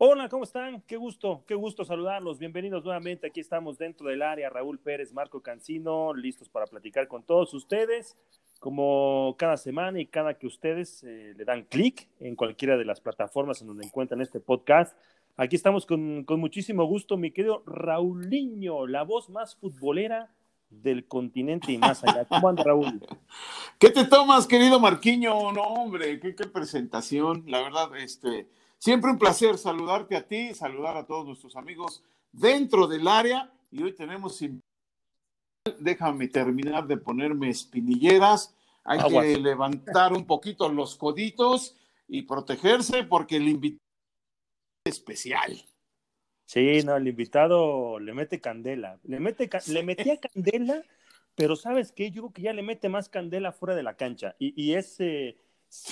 Hola, ¿cómo están? Qué gusto, qué gusto saludarlos. Bienvenidos nuevamente. Aquí estamos dentro del área. Raúl Pérez, Marco Cancino, listos para platicar con todos ustedes. Como cada semana y cada que ustedes eh, le dan clic en cualquiera de las plataformas en donde encuentran este podcast. Aquí estamos con, con muchísimo gusto, mi querido Raulinho, la voz más futbolera del continente y más allá. ¿Cómo anda, Raúl? ¿Qué te tomas, querido Marquiño? No, hombre, qué, qué presentación. La verdad, este Siempre un placer saludarte a ti, saludar a todos nuestros amigos dentro del área. Y hoy tenemos, déjame terminar de ponerme espinilleras. Hay que levantar un poquito los coditos y protegerse porque el invitado es especial. Sí, no, el invitado le mete candela. Le, mete, le metía candela, pero ¿sabes qué? Yo creo que ya le mete más candela fuera de la cancha. Y, y es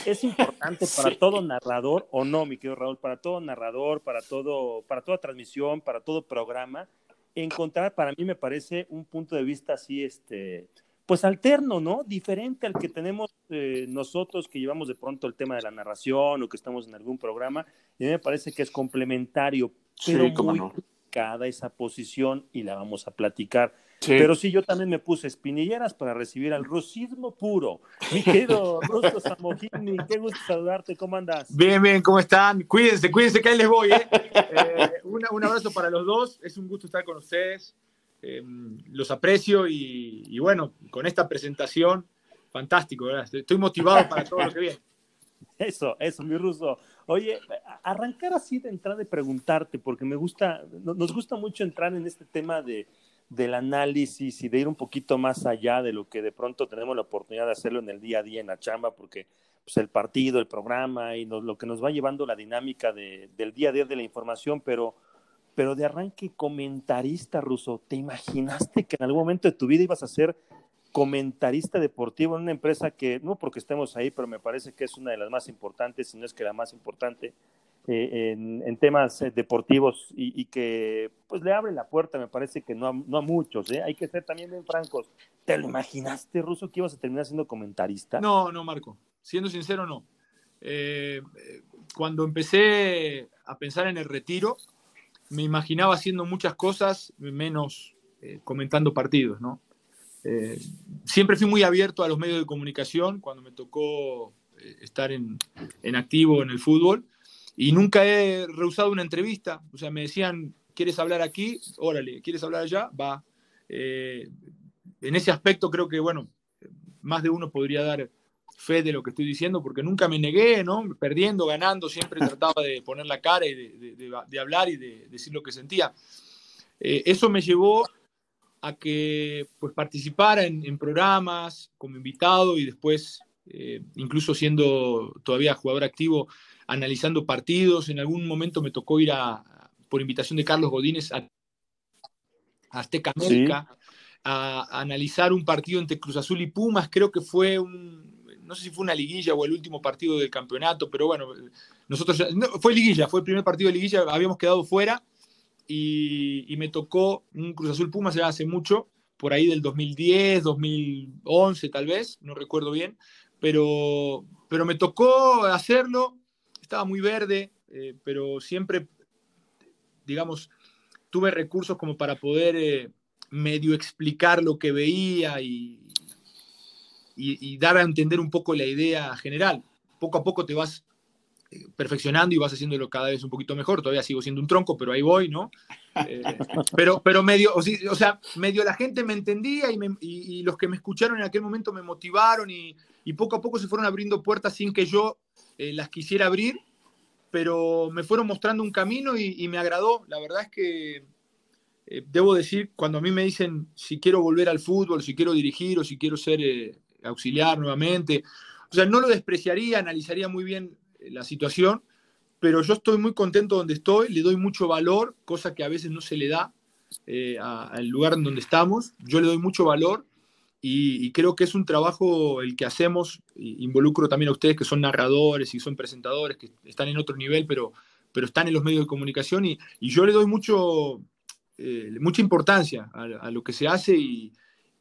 es importante para todo narrador, o no, mi querido Raúl, para todo narrador, para todo, para toda transmisión, para todo programa, encontrar, para mí me parece un punto de vista así, este, pues alterno, ¿no? Diferente al que tenemos eh, nosotros que llevamos de pronto el tema de la narración o que estamos en algún programa, y a mí me parece que es complementario, pero muy cada esa posición y la vamos a platicar. Pero sí, yo también me puse espinilleras para recibir al rusismo puro. Mi querido Rusto Samogini, qué gusto saludarte, ¿cómo andas? Bien, bien, ¿cómo están? Cuídense, cuídense que ahí les voy. ¿eh? eh un abrazo para los dos, es un gusto estar con ustedes. Em, los aprecio y, y, bueno, con esta presentación, fantástico, ¿verdad? Estoy motivado para todo lo que viene. Eso, eso, mi ruso. Oye, arrancar así de entrada y preguntarte, porque me gusta, nos gusta mucho entrar en este tema de, del análisis y de ir un poquito más allá de lo que de pronto tenemos la oportunidad de hacerlo en el día a día, en la chamba, porque pues, el partido, el programa y lo que nos va llevando la dinámica de, del día a día de la información, pero, pero de arranque comentarista, Ruso, ¿te imaginaste que en algún momento de tu vida ibas a ser comentarista deportivo en una empresa que, no porque estemos ahí, pero me parece que es una de las más importantes, si no es que la más importante, eh, en, temas eh, deportivos y, que pues le abre la puerta, me parece que no a, no a muchos, ¿eh? hay que ser también bien francos. ¿Te lo imaginaste, Ruso, que ibas a terminar siendo comentarista? No, no, Marco, siendo sincero, no. cuando empecé a pensar en el retiro, me imaginaba haciendo muchas cosas, menos comentando partidos, ¿no? siempre fui muy abierto a los medios de comunicación cuando me tocó estar en, en activo en el fútbol y nunca he rehusado una entrevista. O sea, me decían, ¿quieres hablar aquí? Órale, ¿quieres hablar allá? Va. Eh, en ese aspecto creo que, bueno, más de uno podría dar fe de lo que estoy diciendo, porque nunca me negué, ¿no? Perdiendo, ganando, siempre trataba de poner la cara y de, hablar y de, decir lo que sentía. Eh, eso me llevó a que pues, participara en, programas como invitado y después, eh, incluso siendo todavía jugador activo, analizando partidos. En algún momento me tocó ir a, por invitación de Carlos Godínez a Azteca América a, analizar un partido entre Cruz Azul y Pumas. Creo que fue un, no sé si fue una liguilla o el último partido del campeonato, pero bueno, nosotros, fue liguilla, fue el primer partido de liguilla, habíamos quedado fuera y, me tocó un Cruz Azul Pumas ya hace mucho, por ahí del 2010, 2011 tal vez, no recuerdo bien, pero, pero me tocó hacerlo estaba muy verde, eh, pero siempre, digamos, tuve recursos como para poder eh, medio explicar lo que veía y, y, dar a entender un poco la idea general. Poco a poco te vas eh, perfeccionando y vas haciéndolo cada vez un poquito mejor. Todavía sigo siendo un tronco, pero ahí voy, ¿no? pero, pero medio, o, sea, medio la gente me entendía y, y, los que me escucharon en aquel momento me motivaron y, y poco a poco se fueron abriendo puertas sin que yo eh, las quisiera abrir, pero me fueron mostrando un camino y, me agradó. La verdad es que eh, debo decir, cuando a mí me dicen si quiero volver al fútbol, si quiero dirigir o si quiero ser eh, auxiliar nuevamente, o sea, no lo despreciaría, analizaría muy bien la situación, pero yo estoy muy contento donde estoy, le doy mucho valor, cosa que a veces no se le da al lugar en donde estamos. Yo le doy mucho valor y, creo que es un trabajo el que hacemos, involucro también a ustedes que son narradores y son presentadores, que están en otro nivel, pero, pero están en los medios de comunicación y, yo le doy mucho, eh, mucha importancia a, lo que se hace y,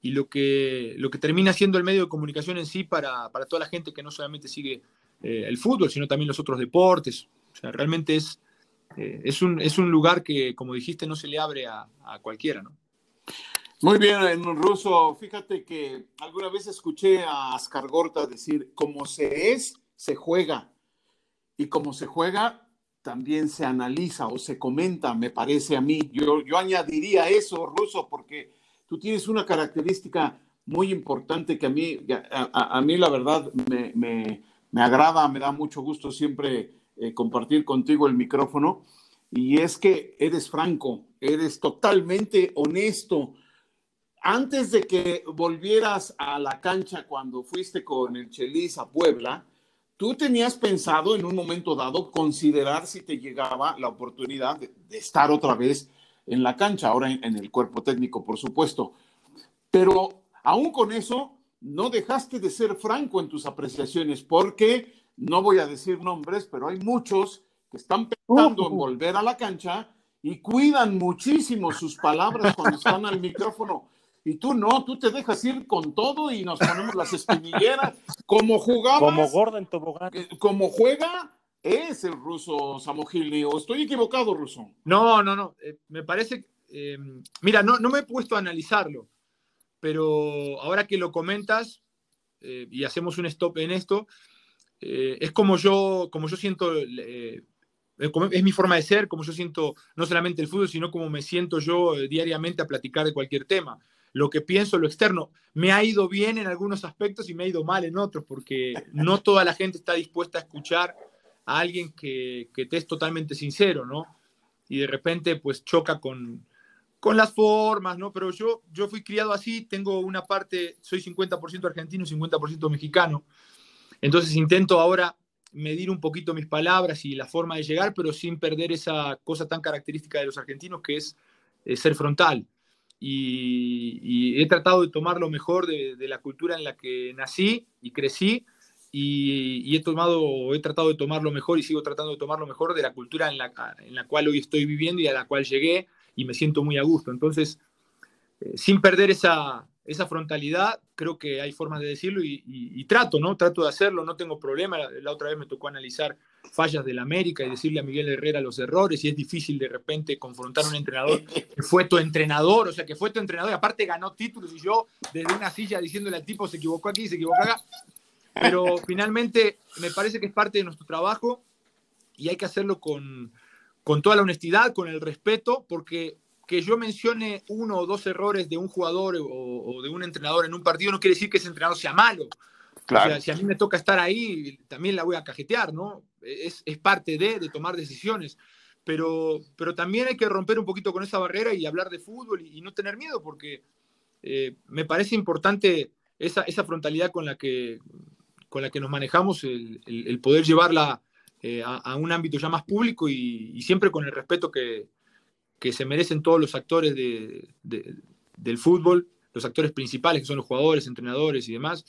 lo, que, lo que termina siendo el medio de comunicación en sí para, para toda la gente que no solamente sigue eh, el fútbol, sino también los otros deportes. Realmente es, eh, es, un, es un lugar que, como dijiste, no se le abre a, a cualquiera, ¿no? Muy bien, Ruso. Fíjate que alguna vez escuché a Ascar Gorta decir, como se es, se juega. Y como se juega, también se analiza o se comenta, me parece a mí. Yo, yo añadiría eso, Ruso, porque tú tienes una característica muy importante que a mí, a, mí la verdad me, me, me, agrada, me da mucho gusto siempre eh, compartir contigo el micrófono, y es que eres franco, eres totalmente honesto. Antes de que volvieras a la cancha cuando fuiste con el Chelis a Puebla, tú tenías pensado en un momento dado considerar si te llegaba la oportunidad de, estar otra vez en la cancha, ahora en el cuerpo técnico, por supuesto. Pero Aún con eso, no dejaste de ser franco en tus apreciaciones, porque no voy a decir nombres, pero hay muchos que están pensando en uh. volver a la cancha y cuidan muchísimo sus palabras cuando están al micrófono. Y tú no, tú te dejas ir con todo y nos ponemos las espinilleras. Como jugaba. Como gorda en tobogán. Eh, como juega, es el ruso Samogili. ¿O estoy equivocado, ruso? No, no, no. Eh, me parece. Eh, mira, no, no me he puesto a analizarlo pero ahora que lo comentas eh, y hacemos un stop en esto, eh, es como yo, como yo siento, eh, es mi forma de ser, como yo siento no solamente el fútbol, sino como me siento yo diariamente a platicar de cualquier tema. Lo que pienso, lo externo, me ha ido bien en algunos aspectos y me ha ido mal en otros, porque no toda la gente está dispuesta a escuchar a alguien que, que te es totalmente sincero, ¿no? Y de repente, pues choca con, con las formas, ¿no? Pero yo, yo fui criado así, tengo una parte, soy 50% argentino y 50% mexicano. Entonces intento ahora medir un poquito mis palabras y la forma de llegar, pero sin perder esa cosa tan característica de los argentinos que es, ser frontal. Y, he tratado de tomar lo mejor de, la cultura en la que nací y crecí y, he tomado, he tratado de tomar lo mejor y sigo tratando de tomar lo mejor de la cultura en la, en la cual hoy estoy viviendo y a la cual llegué y me siento muy a gusto. Entonces, eh, sin perder esa, esa frontalidad, creo que hay formas de decirlo y, trato, ¿no? Trato de hacerlo, no tengo problema. La, otra vez me tocó analizar fallas del América y decirle a Miguel Herrera los errores y es difícil de repente confrontar a un entrenador que fue tu entrenador, o sea, que fue tu entrenador y aparte ganó títulos y yo desde una silla diciéndole al tipo se equivocó aquí, se equivocó acá. Pero finalmente me parece que es parte de nuestro trabajo y hay que hacerlo con, con toda la honestidad, con el respeto, porque que yo mencione uno o dos errores de un jugador o, de un entrenador en un partido no quiere decir que ese entrenador sea malo. Claro. O sea, si a mí me toca estar ahí, también la voy a cajetear, ¿no? Es, es parte de, de, tomar decisiones. Pero, pero también hay que romper un poquito con esa barrera y hablar de fútbol y, no tener miedo, porque eh, me parece importante esa, esa, frontalidad con la que, con la que nos manejamos, el, el, el poder llevarla eh, a, un ámbito ya más público y, siempre con el respeto que, que, se merecen todos los actores de, del fútbol, los actores principales que son los jugadores, entrenadores y demás,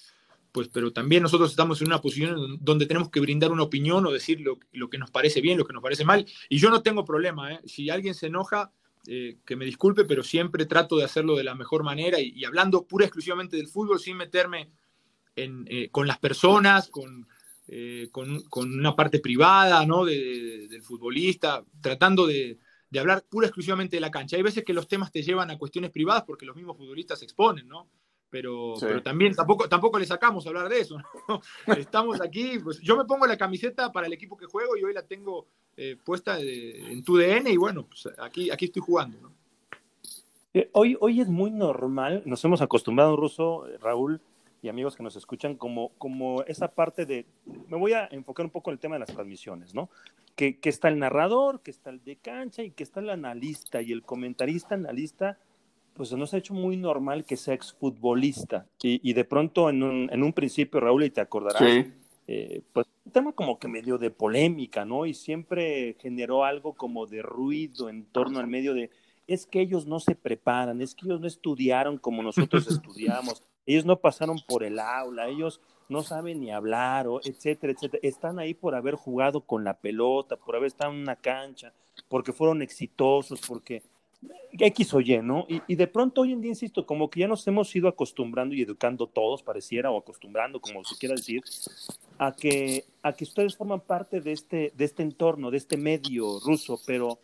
pues, pero también nosotros estamos en una posición donde tenemos que brindar una opinión o decir lo, que nos parece bien, lo que nos parece mal, y yo no tengo problema, ¿eh? si alguien se enoja, eh, que me disculpe, pero siempre trato de hacerlo de la mejor manera y, hablando pura exclusivamente del fútbol sin meterme en, con las personas, con, eh, con, una parte privada ¿no? del futbolista, tratando de, hablar pura exclusivamente de la cancha. Hay veces que los temas te llevan a cuestiones privadas porque los mismos futbolistas se exponen, ¿no? Pero, pero también tampoco, tampoco le sacamos a hablar de eso. Estamos aquí, pues, yo me pongo la camiseta para el equipo que juego y hoy la tengo eh, puesta en tu DN y bueno, pues aquí, aquí estoy jugando. ¿no? Eh, hoy, hoy es muy normal, nos hemos acostumbrado, Ruso, Raúl, y amigos que nos escuchan, como, como esa parte de, me voy a enfocar un poco en el tema de las transmisiones, ¿no? Que, que está el narrador, que está el de cancha y que está el analista y el comentarista, analista, pues nos ha hecho muy normal que sea exfutbolista. Y, y de pronto en un, en un principio, Raúl, y te acordarás, eh, pues un tema como que medio de polémica, ¿no? Y siempre generó algo como de ruido en torno al medio de, es que ellos no se preparan, es que ellos no estudiaron como nosotros estudiamos, ellos no pasaron por el aula, ellos no saben ni hablar, o etcétera, etcétera. Están ahí por haber jugado con la pelota, por haber estado en una cancha, porque fueron exitosos, porque X o Y, ¿no? Y, de pronto hoy en día, insisto, como que ya nos hemos ido acostumbrando y educando todos, pareciera, o acostumbrando, como se quiera decir, a que, a que ustedes forman parte de este, de este entorno, de este medio ruso, pero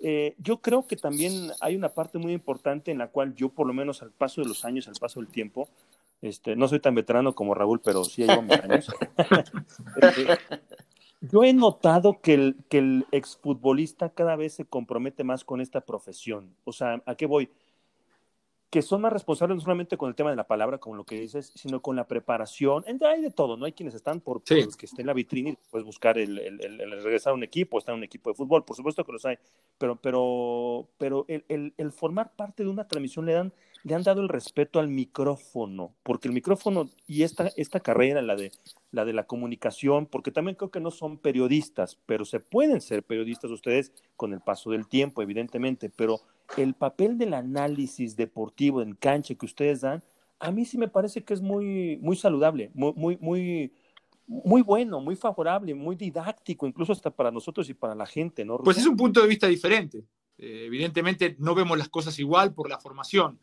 eh, yo creo que también hay una parte muy importante en la cual yo, por lo menos al paso de los años, al paso del tiempo, este, no soy tan veterano como Raúl, pero sí llevo mis años. Este, yo he notado que el, que el exfutbolista cada vez se compromete más con esta profesión. O sea, ¿a qué voy? que son más responsables no solamente con el tema de la palabra, como lo que dices, sino con la preparación. Hay de todo, ¿no? Hay quienes están por, que estén en la vitrina y puedes buscar el, el, regresar a un equipo, estar en un equipo de fútbol, por supuesto que los hay, pero, pero, pero el, el, formar parte de una transmisión le dan, le han dado el respeto al micrófono, porque el micrófono y esta, esta carrera, la de, la de la comunicación, porque también creo que no son periodistas, pero se pueden ser periodistas ustedes con el paso del tiempo, evidentemente, pero el papel del análisis deportivo en cancha que ustedes dan, a mí sí me parece que es muy, muy saludable, muy, muy, muy, muy bueno, muy favorable, muy didáctico, incluso hasta para nosotros y para la gente, ¿no? Pues es un punto de vista diferente. Eh, evidentemente no vemos las cosas igual por la formación.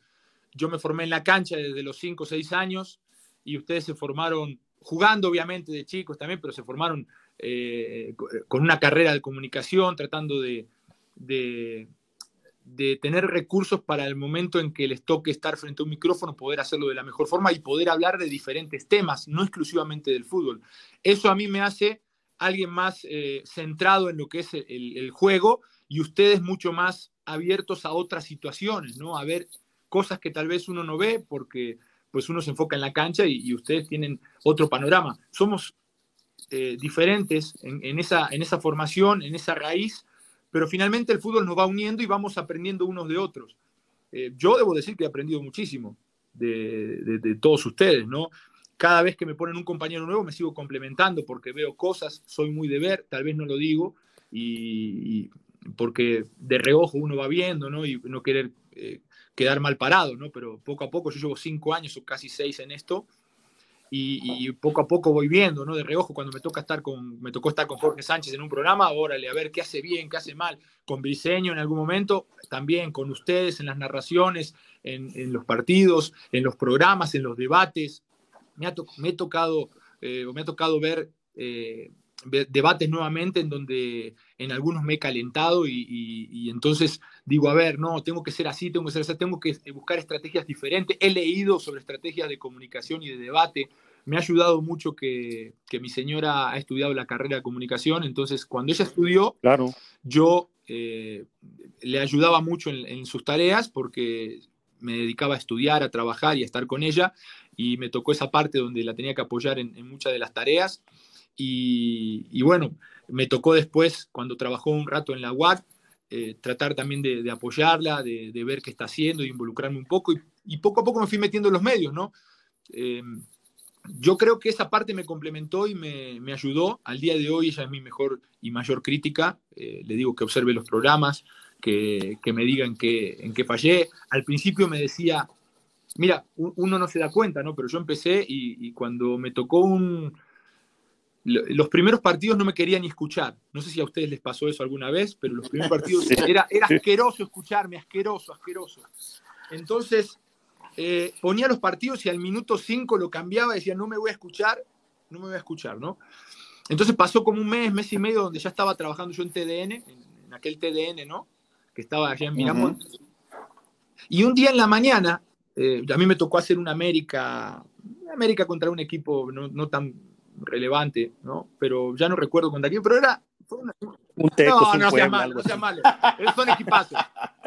Yo me formé en la cancha desde los 5 o 6 años y ustedes se formaron jugando obviamente de chicos también, pero se formaron eh, con una carrera de comunicación, tratando de, de tener recursos para el momento en que les toque estar frente a un micrófono, poder hacerlo de la mejor forma y poder hablar de diferentes temas, no exclusivamente del fútbol. Eso a mí me hace alguien más eh, centrado en lo que es el, juego y ustedes mucho más abiertos a otras situaciones, ¿no? A ver cosas que tal vez uno no ve porque pues uno se enfoca en la cancha y, ustedes tienen otro panorama. Somos eh, diferentes en, esa, en esa formación, en esa raíz, pero finalmente el fútbol nos va uniendo y vamos aprendiendo unos de otros. Eh, yo debo decir que he aprendido muchísimo de, todos ustedes, ¿no? Cada vez que me ponen un compañero nuevo me sigo complementando porque veo cosas, soy muy de ver, tal vez no lo digo, y, porque de reojo uno va viendo, ¿no? Y no querer eh, quedar mal parado, ¿no? Pero poco a poco, yo llevo cinco años o casi seis en esto, y, poco a poco voy viendo, ¿no? De reojo, cuando me toca estar con, me tocó estar con Jorge Sánchez en un programa, órale, a ver qué hace bien, qué hace mal, con Briseño en algún momento, también con ustedes en las narraciones, en, los partidos, en los programas, en los debates. Me ha, tocado, eh, me ha tocado ver eh, debates nuevamente en donde en algunos me he calentado y, entonces digo, a ver, no, tengo que ser así, tengo que ser así, tengo que buscar estrategias diferentes. He leído sobre estrategias de comunicación y de debate. Me ha ayudado mucho que, mi señora ha estudiado la carrera de comunicación, entonces cuando ella estudió, claro. yo eh, le ayudaba mucho en, sus tareas porque me dedicaba a estudiar, a trabajar y a estar con ella y me tocó esa parte donde la tenía que apoyar en, en muchas de las tareas y, bueno, me tocó después, cuando trabajó un rato en la UAC, eh, tratar también de, apoyarla, de, ver qué está haciendo, de involucrarme un poco. Y, poco a poco me fui metiendo en los medios, ¿no? Eh, yo creo que esa parte me complementó y me, ayudó. Al día de hoy ella es mi mejor y mayor crítica. Eh, le digo que observe los programas, que, me digan que, en qué fallé. Al principio me decía, mira, uno no se da cuenta, ¿no? Pero yo empecé y cuando me tocó un, los primeros partidos no me quería ni escuchar. No sé si a ustedes les pasó eso alguna vez, pero los primeros partidos era, era asqueroso escucharme, asqueroso, asqueroso. Entonces, eh, ponía los partidos y al minuto 5 lo cambiaba y decía, no me voy a escuchar, no me voy a escuchar, ¿no? Entonces pasó como un mes, mes y medio, donde ya estaba trabajando yo en TDN, en, aquel TDN, ¿no? Que estaba allá en Miramontes. Y un día en la mañana, eh, a mí me tocó hacer una América, América contra un equipo no, no tan relevante, ¿no? Pero ya no recuerdo contra quién, pero era... un teco, no, no sea malo, no sea malo. Son equipazos.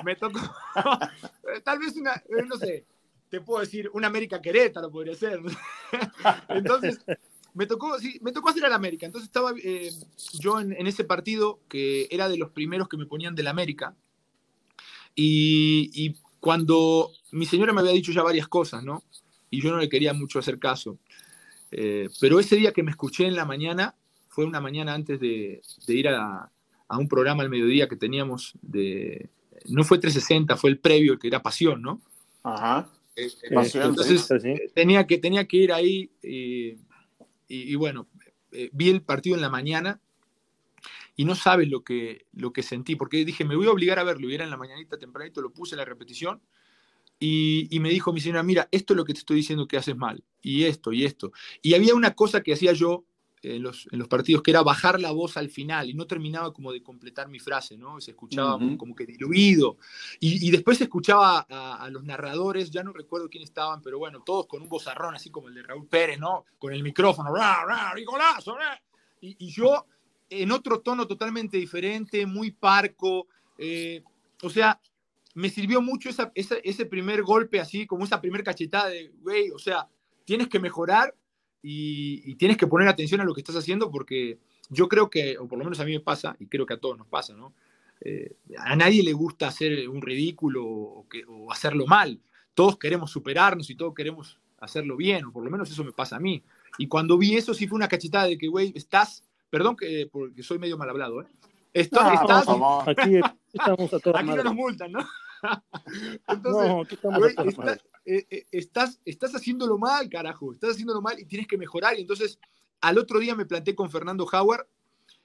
Me tocó... Tal vez una, eh, no sé, te puedo decir, una América Querétaro podría ser. Entonces, me tocó, sí, me tocó hacer al América. Entonces estaba eh, yo en, ese partido que era de los primeros que me ponían del América. Y, y, cuando mi señora me había dicho ya varias cosas, ¿no? Y yo no le quería mucho hacer caso. Eh, pero ese día que me escuché en la mañana, fue una mañana antes de, ir a, un programa al mediodía que teníamos de... No fue 360, fue el previo, que era Pasión, ¿no? Ajá. Eh, eh, entonces tenía, que, tenía que ir ahí y, bueno, vi el partido en la mañana y no sabes lo que, lo que sentí, porque dije, me voy a obligar a verlo, y era en la mañanita tempranito, lo puse en la repetición y, me dijo mi señora, mira, esto es lo que te estoy diciendo que haces mal, y esto, y esto. Y había una cosa que hacía yo en los, en los, partidos, que era bajar la voz al final y no terminaba como de completar mi frase, ¿no? Se escuchaba como que diluido. Y, y después se escuchaba a, los narradores, ya no recuerdo quién estaban, pero bueno, todos con un vozarrón así como el de Raúl Pérez, ¿no? Con el micrófono, ¡Ra, ra, Y, y, yo en otro tono totalmente diferente, muy parco. Eh, o sea, me sirvió mucho ese primer golpe así, como esa primer cachetada de, güey, o sea, tienes que mejorar y, tienes que poner atención a lo que estás haciendo porque yo creo que, o por lo menos a mí me pasa, y creo que a todos nos pasa, ¿no? Eh, a nadie le gusta hacer un ridículo o, hacerlo mal. Todos queremos superarnos y todos queremos hacerlo bien, o por lo menos eso me pasa a mí. Y cuando vi eso sí fue una cachetada de que, güey, estás, perdón que porque soy medio mal hablado, ¿eh? Estás, estás, aquí estamos a todos Aquí no nos multan, ¿no? Entonces, eh, eh, estás, estás, haciéndolo mal, carajo, estás haciéndolo mal y tienes que mejorar. Y entonces, al otro día me planté con Fernando Howard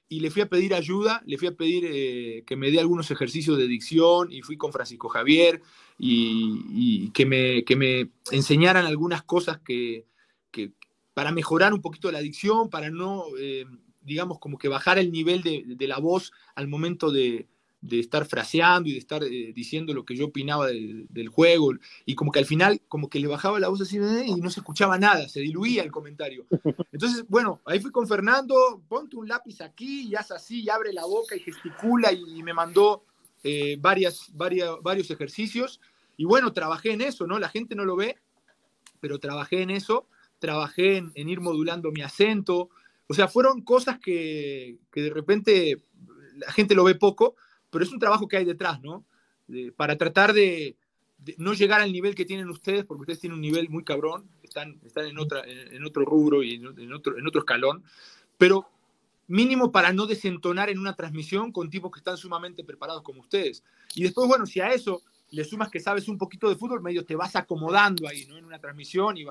y le fui a pedir ayuda, le fui a pedir eh, que me dé algunos ejercicios de dicción y fui con Francisco Javier y, que, me, que, me, enseñaran algunas cosas que, que, para mejorar un poquito la dicción, para no, digamos, como que bajar el nivel de, la voz al momento de, estar fraseando y de estar eh, diciendo lo que yo opinaba del, juego y como que al final como que le bajaba la voz así eh, y no se escuchaba nada, se diluía el comentario. Entonces, bueno, ahí fui con Fernando, ponte un lápiz aquí y haz así y abre la boca y gesticula y, me mandó eh, varias, varios ejercicios y bueno, trabajé en eso, ¿no? La gente no lo ve, pero trabajé en eso, trabajé en, ir modulando mi acento, o sea, fueron cosas que, que de repente la gente lo ve poco, pero es un trabajo que hay detrás, ¿no? para tratar de, no llegar al nivel que tienen ustedes, porque ustedes tienen un nivel muy cabrón, están, están en, otra, en, otro rubro y en, otro, en otro escalón, pero mínimo para no desentonar en una transmisión con tipos que están sumamente preparados como ustedes. Y después, bueno, si a eso le sumas que sabes un poquito de fútbol, medio te vas acomodando ahí, ¿no? En una transmisión y,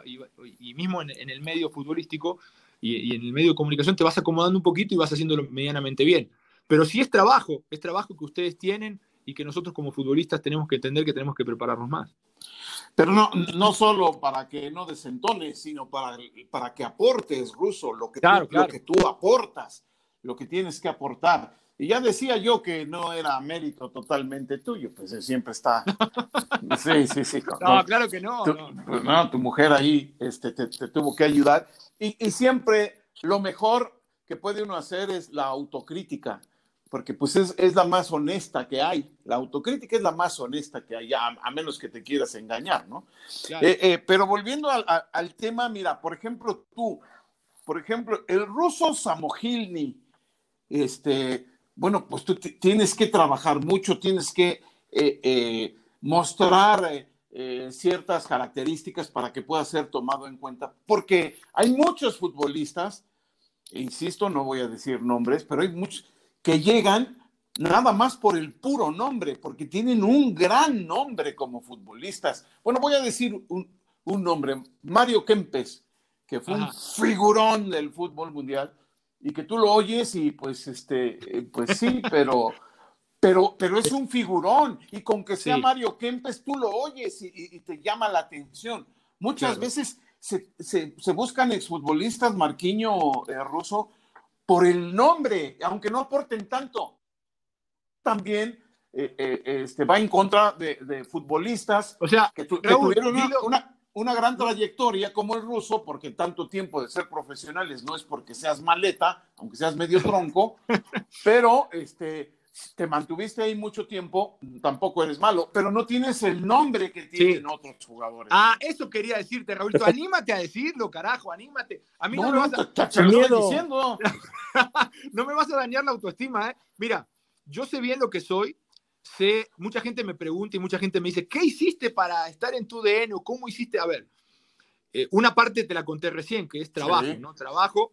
y, mismo en, el medio futbolístico y, y, en el medio de comunicación te vas acomodando un poquito y vas haciéndolo medianamente bien. Pero sí es trabajo, es trabajo que ustedes tienen y que nosotros como futbolistas tenemos que entender que tenemos que prepararnos más. Pero no, no solo para que no desentones, sino para, para que aportes, Ruso, lo que, tú, lo que tú aportas, lo que tienes que aportar. Y ya decía yo que no era mérito totalmente tuyo, pues eh, siempre está. Sí, sí, sí. No, claro que no. Tu, pues, no. tu mujer ahí este, te, te, tuvo que ayudar. Y, y, siempre lo mejor que puede uno hacer es la autocrítica porque pues es, la más honesta que hay. La autocrítica es la más honesta que hay, a, menos que te quieras engañar, ¿no? Eh, eh, pero volviendo al, tema, mira, por ejemplo, tú, por ejemplo, el ruso Samogilny, este, bueno, pues tú tienes que trabajar mucho, tienes que eh, mostrar ciertas características para que pueda ser tomado en cuenta, porque hay muchos futbolistas, insisto, no voy a decir nombres, pero hay muchos que llegan nada más por el puro nombre, porque tienen un gran nombre como futbolistas. Bueno, voy a decir un, nombre, Mario Kempes, que fue un figurón del fútbol mundial y que tú lo oyes y pues este, eh, pues sí, pero, pero, pero es un figurón y con que sea Mario Kempes tú lo oyes y, te llama la atención. Muchas veces se, se, buscan exfutbolistas, Marquiño eh, Russo, por el nombre, aunque no aporten tanto. También eh, eh, este, va en contra de, futbolistas o sea, que, tuvieron una, gran trayectoria como el ruso, porque tanto tiempo de ser profesionales no es porque seas maleta, aunque seas medio tronco, pero este, te mantuviste ahí mucho tiempo, tampoco eres malo, pero no tienes el nombre que tienen otros jugadores. Ah, eso quería decirte, Raúl. anímate a decirlo, carajo, anímate. A mí no, me vas a... diciendo. no me vas a dañar la autoestima, ¿eh? Mira, yo sé bien lo que soy, sé, mucha gente me pregunta y mucha gente me dice, ¿qué hiciste para estar en tu DN o cómo hiciste? A ver, eh, una parte te la conté recién, que es trabajo, ¿no? Trabajo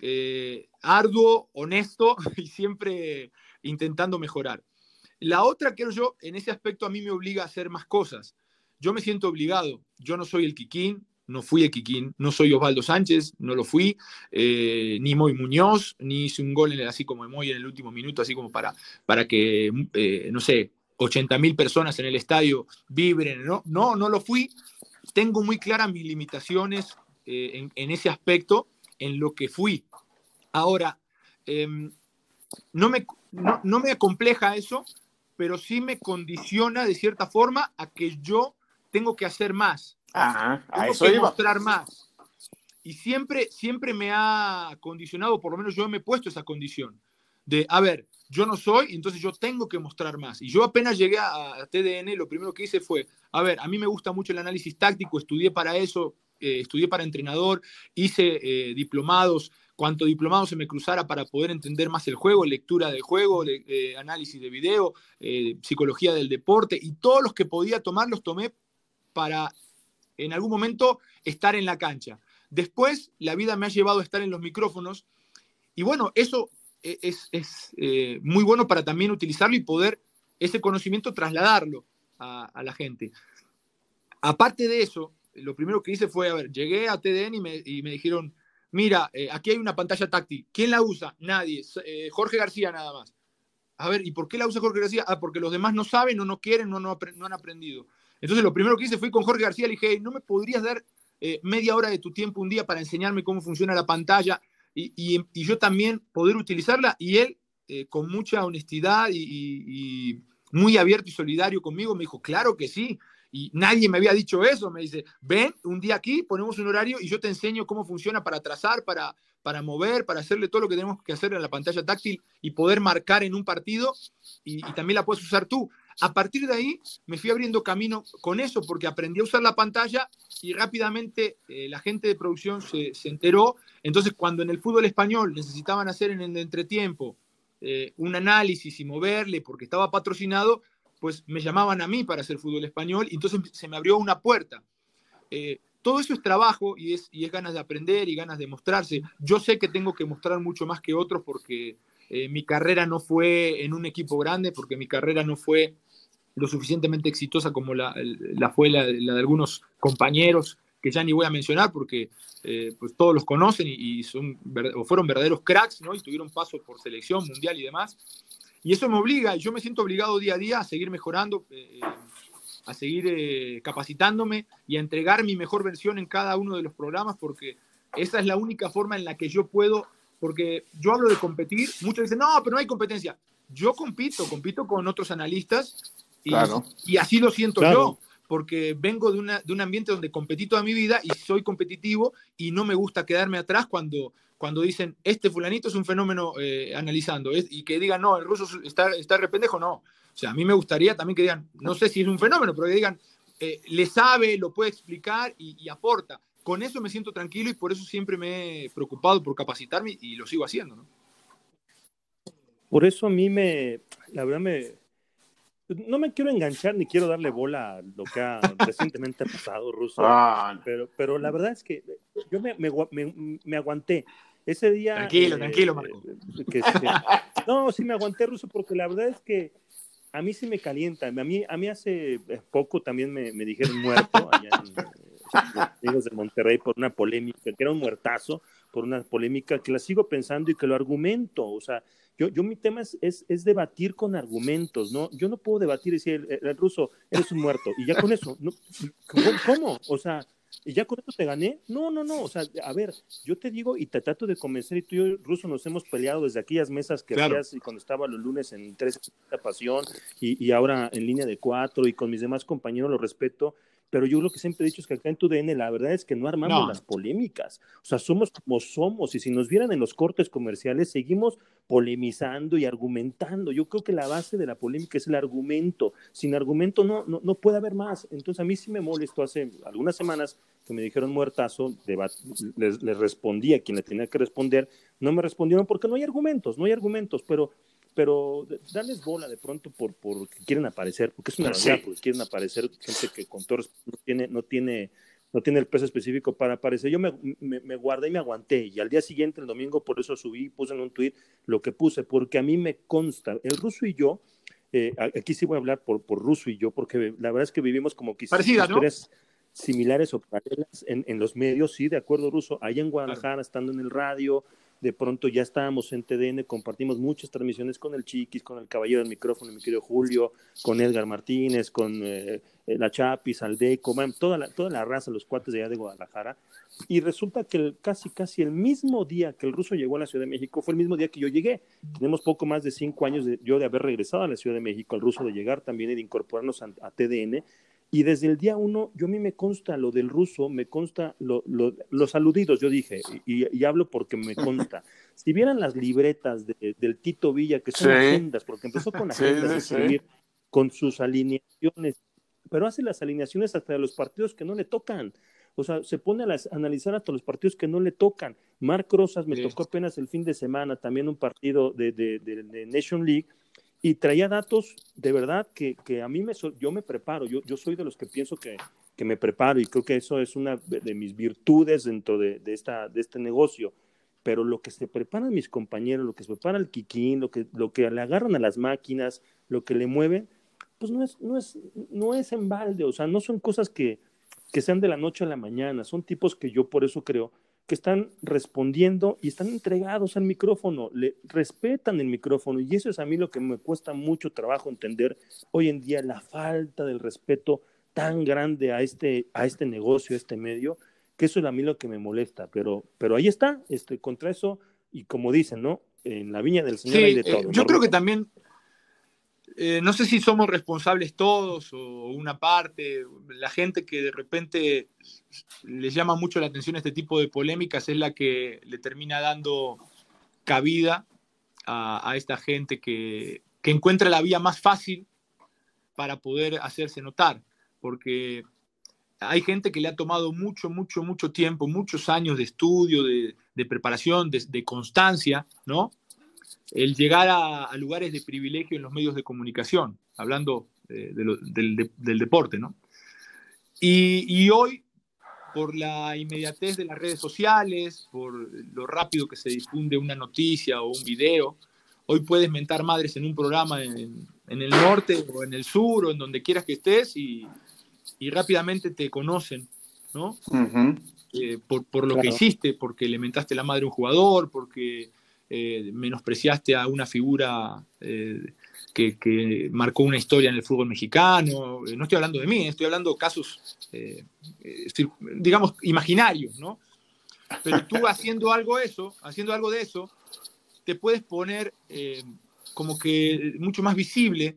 eh, arduo, honesto y siempre intentando mejorar. La otra, creo yo, en ese aspecto a mí me obliga a hacer más cosas. Yo me siento obligado. Yo no soy el Kikín, no fui el Kikín, no soy Osvaldo Sánchez, no lo fui, eh, ni Moy Muñoz, ni hice un gol en el, así como Moy en el último minuto, así como para, para que, eh, no sé, 80 mil personas en el estadio vibren. No, no, no lo fui. Tengo muy claras mis limitaciones eh, en, en ese aspecto, en lo que fui Ahora, em, no, me, no, me acompleja eso, pero sí me condiciona de cierta forma a que yo tengo que hacer más. Ajá, a eso que mostrar más. Y siempre, siempre me ha condicionado, por lo menos yo me he puesto esa condición, de, a ver, yo no soy, entonces yo tengo que mostrar más. Y yo apenas llegué a, TDN, lo primero que hice fue, a ver, a mí me gusta mucho el análisis táctico, estudié para eso, eh, estudié para entrenador, hice eh, diplomados, cuanto diplomado se me cruzara para poder entender más el juego, lectura del juego, eh, análisis de video, psicología del deporte, y todos los que podía tomar los tomé para en algún momento estar en la cancha. Después, la vida me ha llevado a estar en los micrófonos, y bueno, eso e-, es, eh, muy bueno para también utilizarlo y poder ese conocimiento trasladarlo a, la gente. Aparte de eso, lo primero que hice fue, a ver, llegué a TDN y me, dijeron, mira, eh, aquí hay una pantalla táctil, ¿quién la usa? Nadie, eh, Jorge García nada más. A ver, ¿y por qué la usa Jorge García? Ah, porque los demás no saben o no quieren o no, han aprendido. Entonces lo primero que hice fue con Jorge García, le dije, ¿no me podrías dar media hora de tu tiempo un día para enseñarme cómo funciona la pantalla? y, yo también poder utilizarla y él eh, con mucha honestidad y, muy abierto y solidario conmigo me dijo, claro que sí. Y nadie me había dicho eso. Me dice, ven un día aquí, ponemos un horario y yo te enseño cómo funciona para trazar, para, para mover, para hacerle todo lo que tenemos que hacer en la pantalla táctil y poder marcar en un partido y, también la puedes usar tú. A partir de ahí me fui abriendo camino con eso porque aprendí a usar la pantalla y rápidamente eh, la gente de producción se, enteró. Entonces, cuando en el fútbol español necesitaban hacer en el entretiempo eh, un análisis y moverle porque estaba patrocinado, pues me llamaban a mí para hacer fútbol español y entonces se me abrió una puerta. Eh, todo eso es trabajo y es, y es ganas de aprender y ganas de mostrarse. Yo sé que tengo que mostrar mucho más que otros porque mi carrera no fue en un equipo grande, porque mi carrera no fue lo suficientemente exitosa como la, fue la, de algunos compañeros que ya ni voy a mencionar porque eh, pues todos los conocen y, son, o fueron verdaderos cracks ¿no? y tuvieron paso por selección mundial y demás. Y eso me obliga, y yo me siento obligado día a día a seguir mejorando, eh, a seguir eh, capacitándome y a entregar mi mejor versión en cada uno de los programas porque esa es la única forma en la que yo puedo, porque yo hablo de competir, muchos dicen, no, pero no hay competencia. Yo compito, compito con otros analistas y, así lo siento yo, porque vengo de, una, de, un ambiente donde competí toda mi vida y soy competitivo y no me gusta quedarme atrás cuando, cuando dicen, este fulanito es un fenómeno eh, analizando, y que digan, no, el ruso está, está no. O sea, a mí me gustaría también que digan, no sé si es un fenómeno, pero que digan, eh, le sabe, lo puede explicar y, aporta. Con eso me siento tranquilo y por eso siempre me he preocupado por capacitarme y lo sigo haciendo, ¿no? Por eso a mí me, la verdad me, no me quiero enganchar ni quiero darle bola a lo que ha recientemente pasado, Ruso. Ah, pero, pero la verdad es que yo me, me, aguanté. Ese día. Tranquilo, eh, tranquilo, Marco. no, sí me aguanté, Ruso, porque la verdad es que a mí sí me calienta. A mí, a mí hace poco también me, me dijeron muerto allá en los amigos de Monterrey por una polémica, que era un muertazo, por una polémica que la sigo pensando y que lo argumento. O sea, yo, yo mi tema es, es, debatir con argumentos, ¿no? Yo no puedo debatir y decir, el, ruso, eres un muerto, y ya con eso, no, ¿cómo? O sea, ¿y ya con eso te gané? No, no, no, o sea, a ver, yo te digo y te trato de convencer, y tú y yo, ruso, nos hemos peleado desde aquellas mesas que hacías y cuando estaba los lunes en Tres Pasión y, y ahora en línea de cuatro y con mis demás compañeros lo respeto, pero yo lo que siempre he dicho es que acá en tu DN la verdad es que no armamos las polémicas, o sea, somos como somos y si nos vieran en los cortes comerciales seguimos polemizando y argumentando. Yo creo que la base de la polémica es el argumento, sin argumento no, no, no puede haber más. Entonces a mí sí me molestó hace algunas semanas que me dijeron muertazo, les, les respondí a quien le tenía que responder, no me respondieron porque no hay argumentos, no hay argumentos, pero pero darles bola de pronto por porque quieren aparecer, porque es una realidad, porque quieren aparecer gente que con todos no tiene, no tiene, no tiene el peso específico para aparecer. Yo me, me, guardé y me aguanté, y al día siguiente, el domingo, por eso subí, puse en un tweet lo que puse, porque a mí me consta, el ruso y yo, eh, aquí sí voy a hablar por, por ruso y yo, porque la verdad es que vivimos como quizás historias similares o paralelas en, en, los medios, sí, de acuerdo, ruso, allá en Guadalajara, estando en el radio, de pronto ya estábamos en TDN, compartimos muchas transmisiones con el Chiquis, con el Caballero del Micrófono, mi querido Julio, con Edgar Martínez, con eh, la Chapis, Aldeco, toda la, toda la raza, los cuates de allá de Guadalajara. Y resulta que casi, casi el mismo día que el ruso llegó a la Ciudad de México fue el mismo día que yo llegué. Tenemos poco más de cinco años de, yo de haber regresado a la Ciudad de México, el ruso de llegar también y de incorporarnos a TDN. Y desde el día uno, yo a mí me consta lo del ruso, me consta los aludidos, yo dije, y, hablo porque me consta. Si vieran las libretas del Tito Villa, que son agendas, porque empezó con agendas de escribir, con sus alineaciones, pero hace las alineaciones hasta de los partidos que no le tocan. O sea, se pone a, analizar hasta los partidos que no le tocan. Marc Rosas me tocó apenas el fin de semana, también un partido de, de, de Nation League, y traía datos de verdad que, que a mí me, yo me preparo, yo, yo soy de los que pienso que, que, me preparo y creo que eso es una de, mis virtudes dentro de, de, esta, de este negocio. Pero lo que se preparan mis compañeros, lo que se prepara el Kikín, lo que, lo que le agarran a las máquinas, lo que le mueven, pues no es, no es, no es en balde, o sea, no son cosas que, que sean de la noche a la mañana, son tipos que yo por eso creo que están respondiendo y están entregados al micrófono, le respetan el micrófono y eso es a mí lo que me cuesta mucho trabajo entender hoy en día la falta del respeto tan grande a este a este negocio, a este medio, que eso es a mí lo que me molesta, pero pero ahí está, este contra eso y como dicen, ¿no? En la viña del Señor hay de eh, todo. yo creo que también eh, no sé si somos responsables todos o una parte, la gente que de repente les llama mucho la atención este tipo de polémicas es la que le termina dando cabida a, esta gente que, encuentra la vía más fácil para poder hacerse notar, porque hay gente que le ha tomado mucho, mucho, mucho tiempo, muchos años de estudio, de, preparación, de, de, constancia, ¿no? El llegar a, lugares de privilegio en los medios de comunicación, hablando del, deporte, ¿no? Y, hoy, por la inmediatez de las redes sociales, por lo rápido que se difunde una noticia o un video, hoy puedes mentar madres en un programa en, el norte o en el sur o en donde quieras que estés y, rápidamente te conocen, ¿no? Eh, por, lo que hiciste, porque le mentaste la madre a un jugador, porque eh, menospreciaste a una figura eh, que, marcó una historia en el fútbol mexicano. Eh, no estoy hablando de mí, estoy hablando de casos, digamos, imaginarios, ¿no? Pero tú haciendo algo eso, haciendo algo de eso, te puedes poner como que mucho más visible.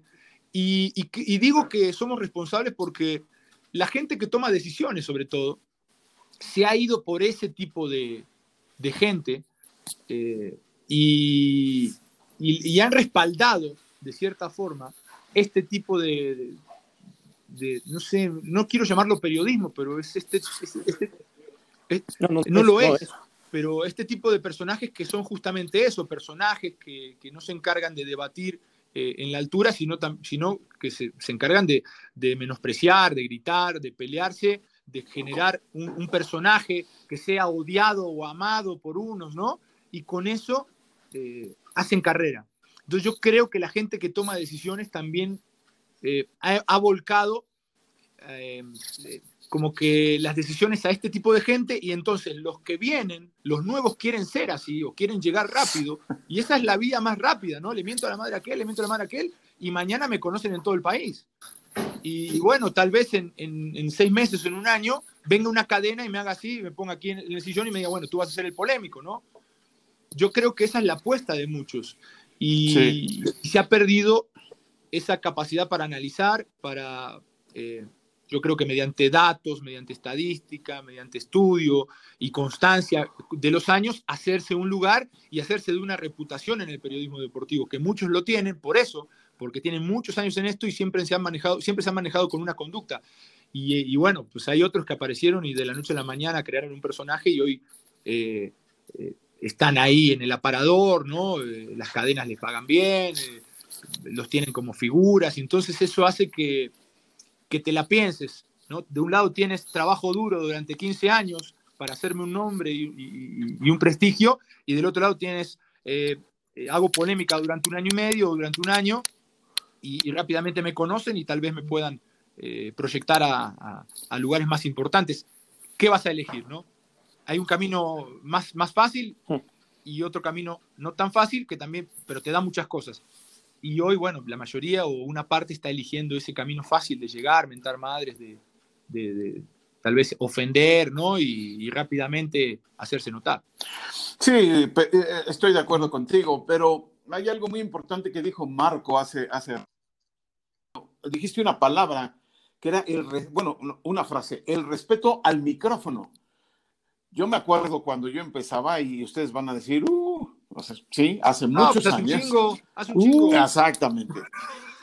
Y, digo que somos responsables porque la gente que toma decisiones, sobre todo, se ha ido por ese tipo de, gente y, y, han respaldado, de cierta forma, este tipo de, de, no sé, no quiero llamarlo periodismo, pero es este, este no, lo es, pero este tipo de personajes que son justamente eso, personajes que, que no se encargan de debatir eh, en la altura, sino, sino que se, se encargan de, de, menospreciar, de gritar, de pelearse, de generar un, un, personaje que sea odiado o amado por unos, ¿no? Y con eso eh, hacen carrera. Entonces yo creo que la gente que toma decisiones también eh, ha, volcado eh, como que las decisiones a este tipo de gente y entonces los que vienen, los nuevos quieren ser así o quieren llegar rápido y esa es la vía más rápida, ¿no? Le miento a la madre a aquel, le miento a la madre aquel y mañana me conocen en todo el país. Y, bueno, tal vez en, en, seis meses, en un año, venga una cadena y me haga así, me ponga aquí en el sillón y me diga, bueno, tú vas a ser el polémico, ¿no? Yo creo que esa es la apuesta de muchos. Y, se ha perdido esa capacidad para analizar, para, eh, yo creo que mediante datos, mediante estadística, mediante estudio y constancia de los años, hacerse un lugar y hacerse de una reputación en el periodismo deportivo, que muchos lo tienen por eso, porque tienen muchos años en esto y siempre se han manejado, siempre se han manejado con una conducta. Y, bueno, pues hay otros que aparecieron y de la noche a la mañana crearon un personaje y hoy eh, eh, están ahí en el aparador, ¿no? Eh, las cadenas les pagan bien, eh, los tienen como figuras, y entonces eso hace que, que te la pienses, ¿no? De un lado tienes trabajo duro durante 15 años para hacerme un nombre y, un prestigio, y del otro lado tienes, eh, hago polémica durante un año y medio o durante un año, y, rápidamente me conocen y tal vez me puedan proyectar a, a lugares más importantes. ¿Qué vas a elegir, no? Hay un camino más, más fácil, hmm. y otro camino no tan fácil, que también, pero te da muchas cosas. Y hoy, bueno, la mayoría o una parte está eligiendo ese camino fácil de llegar, mentar madres, de, de, tal vez ofender, ¿no? Y, rápidamente hacerse notar. Sí, eh, estoy de acuerdo contigo, pero hay algo muy importante que dijo Marco hace, hace dijiste una palabra que era el, bueno, una frase, el respeto al micrófono. Yo me acuerdo cuando yo empezaba y ustedes van a decir, uh, sí, hace muchos pues años. Un chingo, hace un chingo. Uh, exactamente.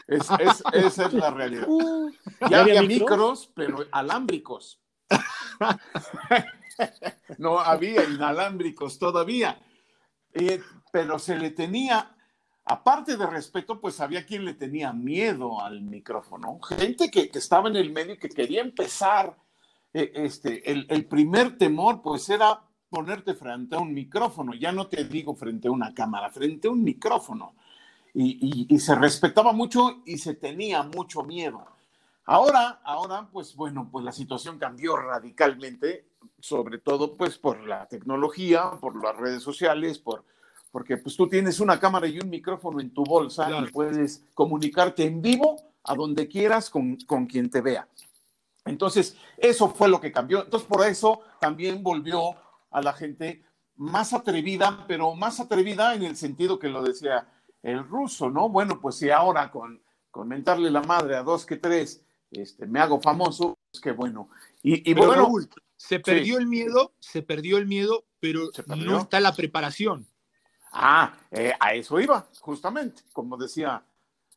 esa es la realidad. Uh, ya había micros, pero alámbricos. no había inalámbricos todavía. Eh, pero se le tenía, aparte de respeto, pues había quien le tenía miedo al micrófono. Gente que, que estaba en el medio y que quería empezar este, el, primer temor pues era ponerte frente a un micrófono, ya no te digo frente a una cámara, frente a un micrófono. Y, se respetaba mucho y se tenía mucho miedo. Ahora, ahora, pues bueno, pues la situación cambió radicalmente, sobre todo pues por la tecnología, por las redes sociales, por, porque pues tú tienes una cámara y un micrófono en tu bolsa y puedes comunicarte en vivo a donde quieras con, con quien te vea. Entonces, eso fue lo que cambió. Entonces, por eso también volvió a la gente más atrevida, pero más atrevida en el sentido que lo decía el ruso, ¿no? Bueno, pues si ahora con comentarle la madre a dos que tres, este, me hago famoso, pues qué bueno. Y, bueno, se perdió el miedo, se perdió el miedo, pero no está la preparación. Ah, eh, a eso iba, justamente, como decía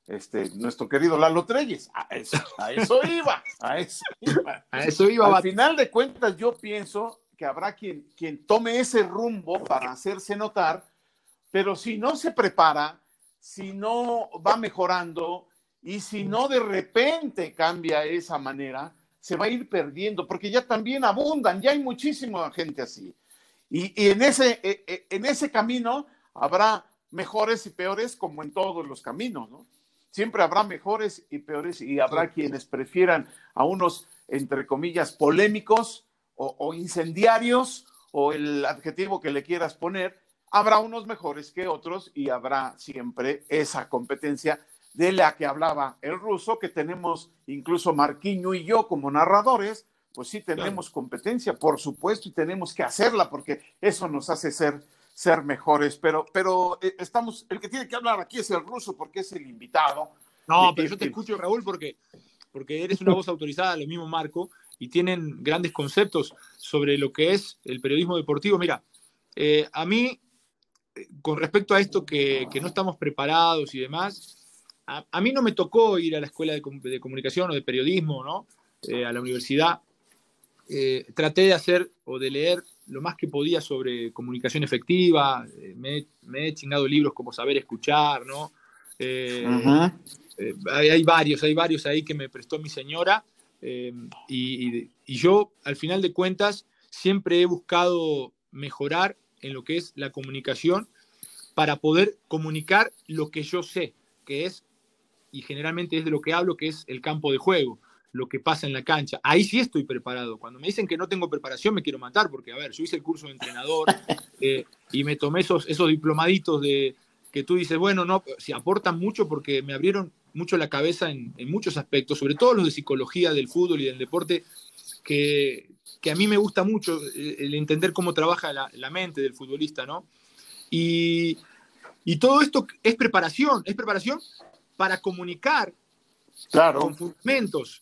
este, nuestro querido Lalo Treyes. A eso, iba, a eso iba. A eso iba. Al final de cuentas, yo pienso que habrá quien, quien tome ese rumbo para hacerse notar, pero si no se prepara, si no va mejorando y si no de repente cambia esa manera, se va a ir perdiendo, porque ya también abundan, ya hay muchísima gente así. Y, en, ese, e, e, en ese camino habrá mejores y peores como en todos los caminos, ¿no? Siempre habrá mejores y peores y habrá quienes prefieran a unos, entre comillas, polémicos o, incendiarios o el adjetivo que le quieras poner. Habrá unos mejores que otros y habrá siempre esa competencia de la que hablaba el ruso, que tenemos incluso Marquiño y yo como narradores, pues sí tenemos competencia, por supuesto, y tenemos que hacerla porque eso nos hace ser ser mejores, pero, pero eh, estamos, el que tiene que hablar aquí es el ruso porque es el invitado. No, pero yo te escucho, Raúl, porque, porque eres una voz autorizada, lo mismo Marco, y tienen grandes conceptos sobre lo que es el periodismo deportivo. Mira, eh, a mí, eh, con respecto a esto que, que no estamos preparados y demás, a, mí no me tocó ir a la escuela de, de comunicación o de periodismo, ¿no? a la universidad. traté de hacer o de leer lo más que podía sobre comunicación efectiva, eh, me, he chingado libros como Saber Escuchar, ¿no? Eh, eh, hay, varios, hay varios ahí que me prestó mi señora y, yo, al final de cuentas, siempre he buscado mejorar en lo que es la comunicación para poder comunicar lo que yo sé, que es, y generalmente es de lo que hablo, que es el campo de juego lo que pasa en la cancha. Ahí sí estoy preparado. Cuando me dicen que no tengo preparación, me quiero matar, porque, a ver, yo hice el curso de entrenador eh, y me tomé esos, esos diplomaditos de que tú dices, bueno, no, si aportan mucho porque me abrieron mucho la cabeza en, muchos aspectos, sobre todo los de psicología del fútbol y del deporte, que, a mí me gusta mucho eh, el entender cómo trabaja la, mente del futbolista, ¿no? Y, y todo esto es preparación, es preparación para comunicar claro. con fundamentos,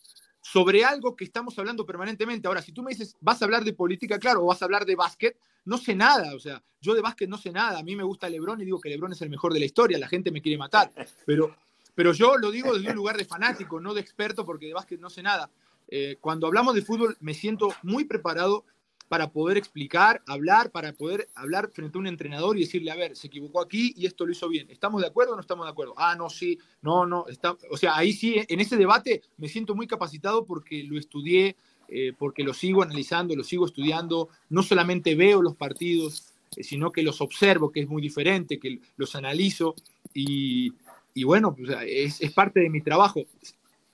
sobre algo que estamos hablando permanentemente. Ahora, si tú me dices, vas a hablar de política, claro, o vas a hablar de básquet, no sé nada, o sea, yo de básquet no sé nada, a mí me gusta Lebron y digo que Lebron es el mejor de la historia, la gente me quiere matar, pero, pero yo lo digo desde un lugar de fanático, no de experto, porque de básquet no sé nada. Eh, cuando hablamos de fútbol me siento muy preparado para poder explicar, hablar, para poder hablar frente a un entrenador y decirle, a ver, se equivocó aquí y esto lo hizo bien. ¿Estamos de acuerdo o no estamos de acuerdo? Ah, no, sí, no, no. Está... O sea, ahí sí, en ese debate me siento muy capacitado porque lo estudié, eh, porque lo sigo analizando, lo sigo estudiando. No solamente veo los partidos, eh, sino que los observo, que es muy diferente, que los analizo y, y bueno, es, parte de mi trabajo.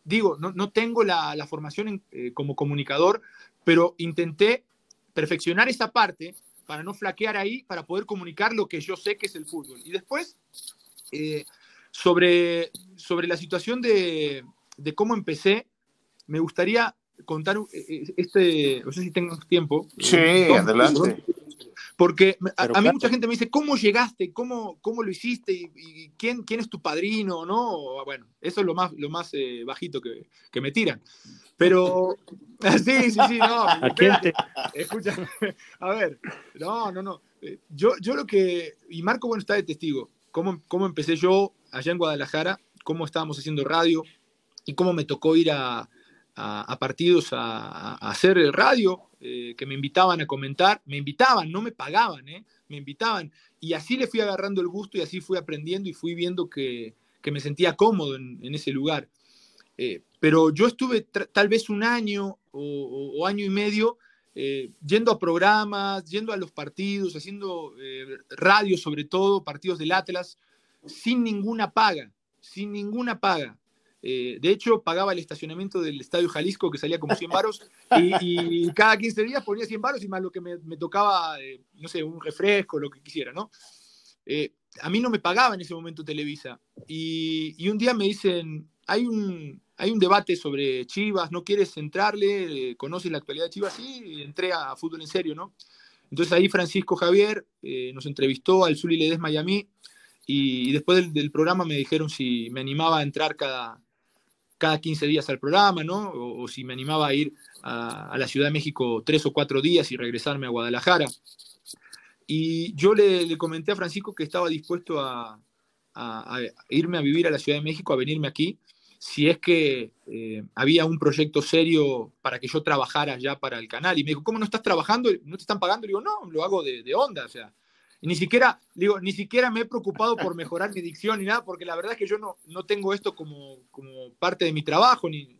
Digo, no, no tengo la, la formación eh, como comunicador, pero intenté perfeccionar esa parte para no flaquear ahí, para poder comunicar lo que yo sé que es el fútbol. Y después, eh, sobre, sobre la situación de, de, cómo empecé, me gustaría contar eh, este, no sé si tengo tiempo. Sí, adelante. Porque a, mí mucha gente me dice, ¿cómo llegaste? ¿Cómo, cómo lo hiciste? ¿Y, quién, quién es tu padrino? ¿No? Bueno, eso es lo más, lo más eh, bajito que, que, me tiran. Pero, sí, sí, sí, no. ¿A quién te... Escucha, a ver, no, no, no. Eh, yo, yo lo que, y Marco, bueno, está de testigo, cómo, cómo empecé yo allá en Guadalajara, cómo estábamos haciendo radio y cómo me tocó ir a, a, partidos a, a, hacer radio, eh, que me invitaban a comentar, me invitaban, no me pagaban, eh, me invitaban. Y así le fui agarrando el gusto y así fui aprendiendo y fui viendo que, que me sentía cómodo en, ese lugar. Eh, pero yo estuve tal vez un año o, año y medio yendo a programas, yendo a los partidos, haciendo radio sobre todo, partidos del Atlas, sin ninguna paga, sin ninguna paga. Eh, de hecho, pagaba el estacionamiento del Estadio Jalisco, que salía como 100 varos, y, cada 15 días ponía 100 varos y más lo que me, tocaba, eh, no sé, un refresco, lo que quisiera, ¿no? Eh, a mí no me pagaba en ese momento Televisa. Y, un día me dicen, hay un, hay un debate sobre Chivas, ¿no quieres entrarle? ¿Conoces la actualidad de Chivas? Sí, entré a fútbol en serio, ¿no? Entonces ahí Francisco Javier nos entrevistó al Zuli Ledesma y y, después del, programa me dijeron si me animaba a entrar cada, cada 15 días al programa, ¿no? O, si me animaba a ir a, la Ciudad de México tres o cuatro días y regresarme a Guadalajara. Y yo le, comenté a Francisco que estaba dispuesto a, irme a vivir a la Ciudad de México, a venirme aquí, si es que eh, había un proyecto serio para que yo trabajara ya para el canal. Y me dijo, ¿cómo no estás trabajando? ¿No te están pagando? Y digo, no, lo hago de, de onda, o sea, ni siquiera, digo, ni siquiera me he preocupado por mejorar mi dicción ni nada, porque la verdad es que yo no, no tengo esto como, como parte de mi trabajo, ni,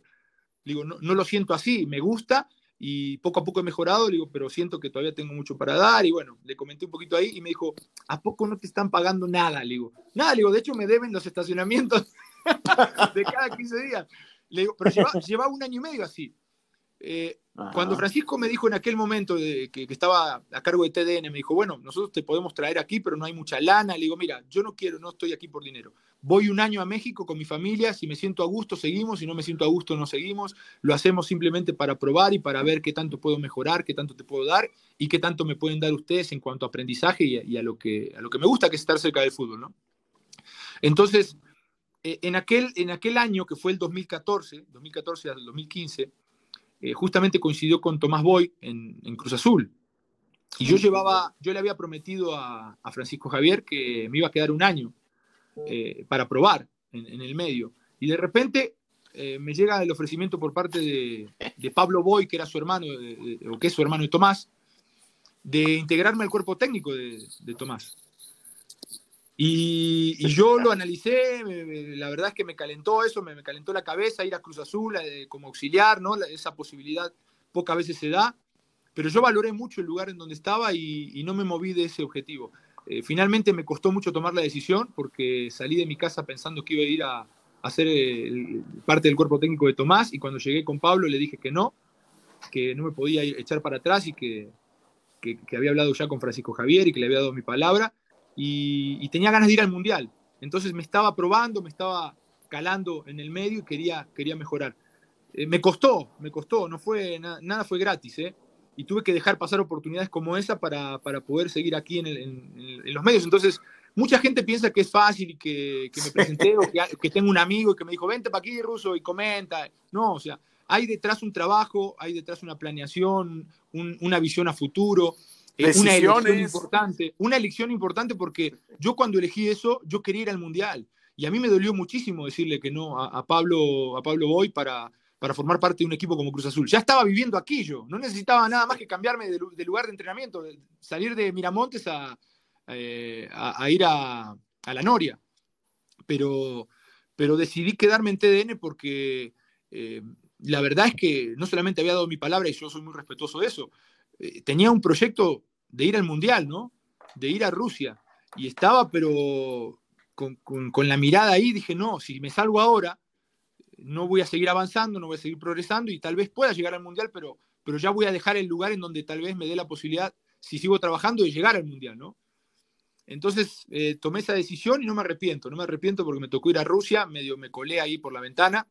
digo, no, no, lo siento así, me gusta y poco a poco he mejorado, digo, pero siento que todavía tengo mucho para dar y bueno, le comenté un poquito ahí y me dijo, ¿a poco no te están pagando nada? Le digo, nada, le digo, de hecho me deben los estacionamientos de cada 15 días. Le digo, pero lleva, lleva un año y medio así. Eh, cuando Francisco me dijo en aquel momento de que, estaba a cargo de TDN, me dijo, bueno, nosotros te podemos traer aquí, pero no hay mucha lana. Le digo, mira, yo no quiero, no estoy aquí por dinero. Voy un año a México con mi familia, si me siento a gusto, seguimos, si no me siento a gusto, no seguimos. Lo hacemos simplemente para probar y para ver qué tanto puedo mejorar, qué tanto te puedo dar y qué tanto me pueden dar ustedes en cuanto a aprendizaje y a, lo, que, a lo que me gusta, que es estar cerca del fútbol, ¿no? Entonces, eh, en, aquel, en aquel año que fue el 2014, 2014 al 2015, eh, justamente coincidió con Tomás Boy en, Cruz Azul. Y yo llevaba, yo le había prometido a, Francisco Javier que me iba a quedar un año eh, para probar en, el medio. Y de repente eh, me llega el ofrecimiento por parte de, Pablo Boy, que era su hermano, o que es su hermano de Tomás, de integrarme al cuerpo técnico de Tomás. Y, yo lo analicé, la verdad es que me calentó eso, me, calentó la cabeza ir a Cruz Azul eh, como auxiliar, ¿no? esa posibilidad pocas veces se da, pero yo valoré mucho el lugar en donde estaba y, no me moví de ese objetivo. Eh, finalmente me costó mucho tomar la decisión porque salí de mi casa pensando que iba a ir a, a ser parte del cuerpo técnico de Tomás y cuando llegué con Pablo le dije que no, que no me podía echar para atrás y que, que, que había hablado ya con Francisco Javier y que le había dado mi palabra y, tenía ganas de ir al Mundial. Entonces me estaba probando, me estaba calando en el medio y quería, quería mejorar. Eh, me costó, me costó, no fue, nada fue gratis, ¿eh? Y tuve que dejar pasar oportunidades como esa para, para poder seguir aquí en, en, los medios. Entonces, mucha gente piensa que es fácil y que, que me presenté o que, que, tengo un amigo y que me dijo, vente para aquí, Ruso, y comenta. No, o sea, hay detrás un trabajo, hay detrás una planeación, una visión a futuro. Eh, una elección importante, una elección importante porque yo cuando elegí eso, yo quería ir al Mundial. Y a mí me dolió muchísimo decirle que no a, Pablo, a Pablo Boy para, para formar parte de un equipo como Cruz Azul. Ya estaba viviendo aquí yo, no necesitaba nada más que cambiarme de, lugar de entrenamiento, salir de Miramontes a, eh, a, ir a, la Noria. Pero, pero decidí quedarme en TDN porque eh, la verdad es que no solamente había dado mi palabra y yo soy muy respetuoso de eso, eh, tenía un proyecto de ir al Mundial, ¿no? De ir a Rusia. Y estaba, pero con, la mirada ahí, dije, no, si me salgo ahora, no voy a seguir avanzando, no voy a seguir progresando y tal vez pueda llegar al Mundial, pero, pero ya voy a dejar el lugar en donde tal vez me dé la posibilidad, si sigo trabajando, de llegar al Mundial, ¿no? Entonces eh, tomé esa decisión y no me arrepiento, no me arrepiento porque me tocó ir a Rusia, medio me colé ahí por la ventana,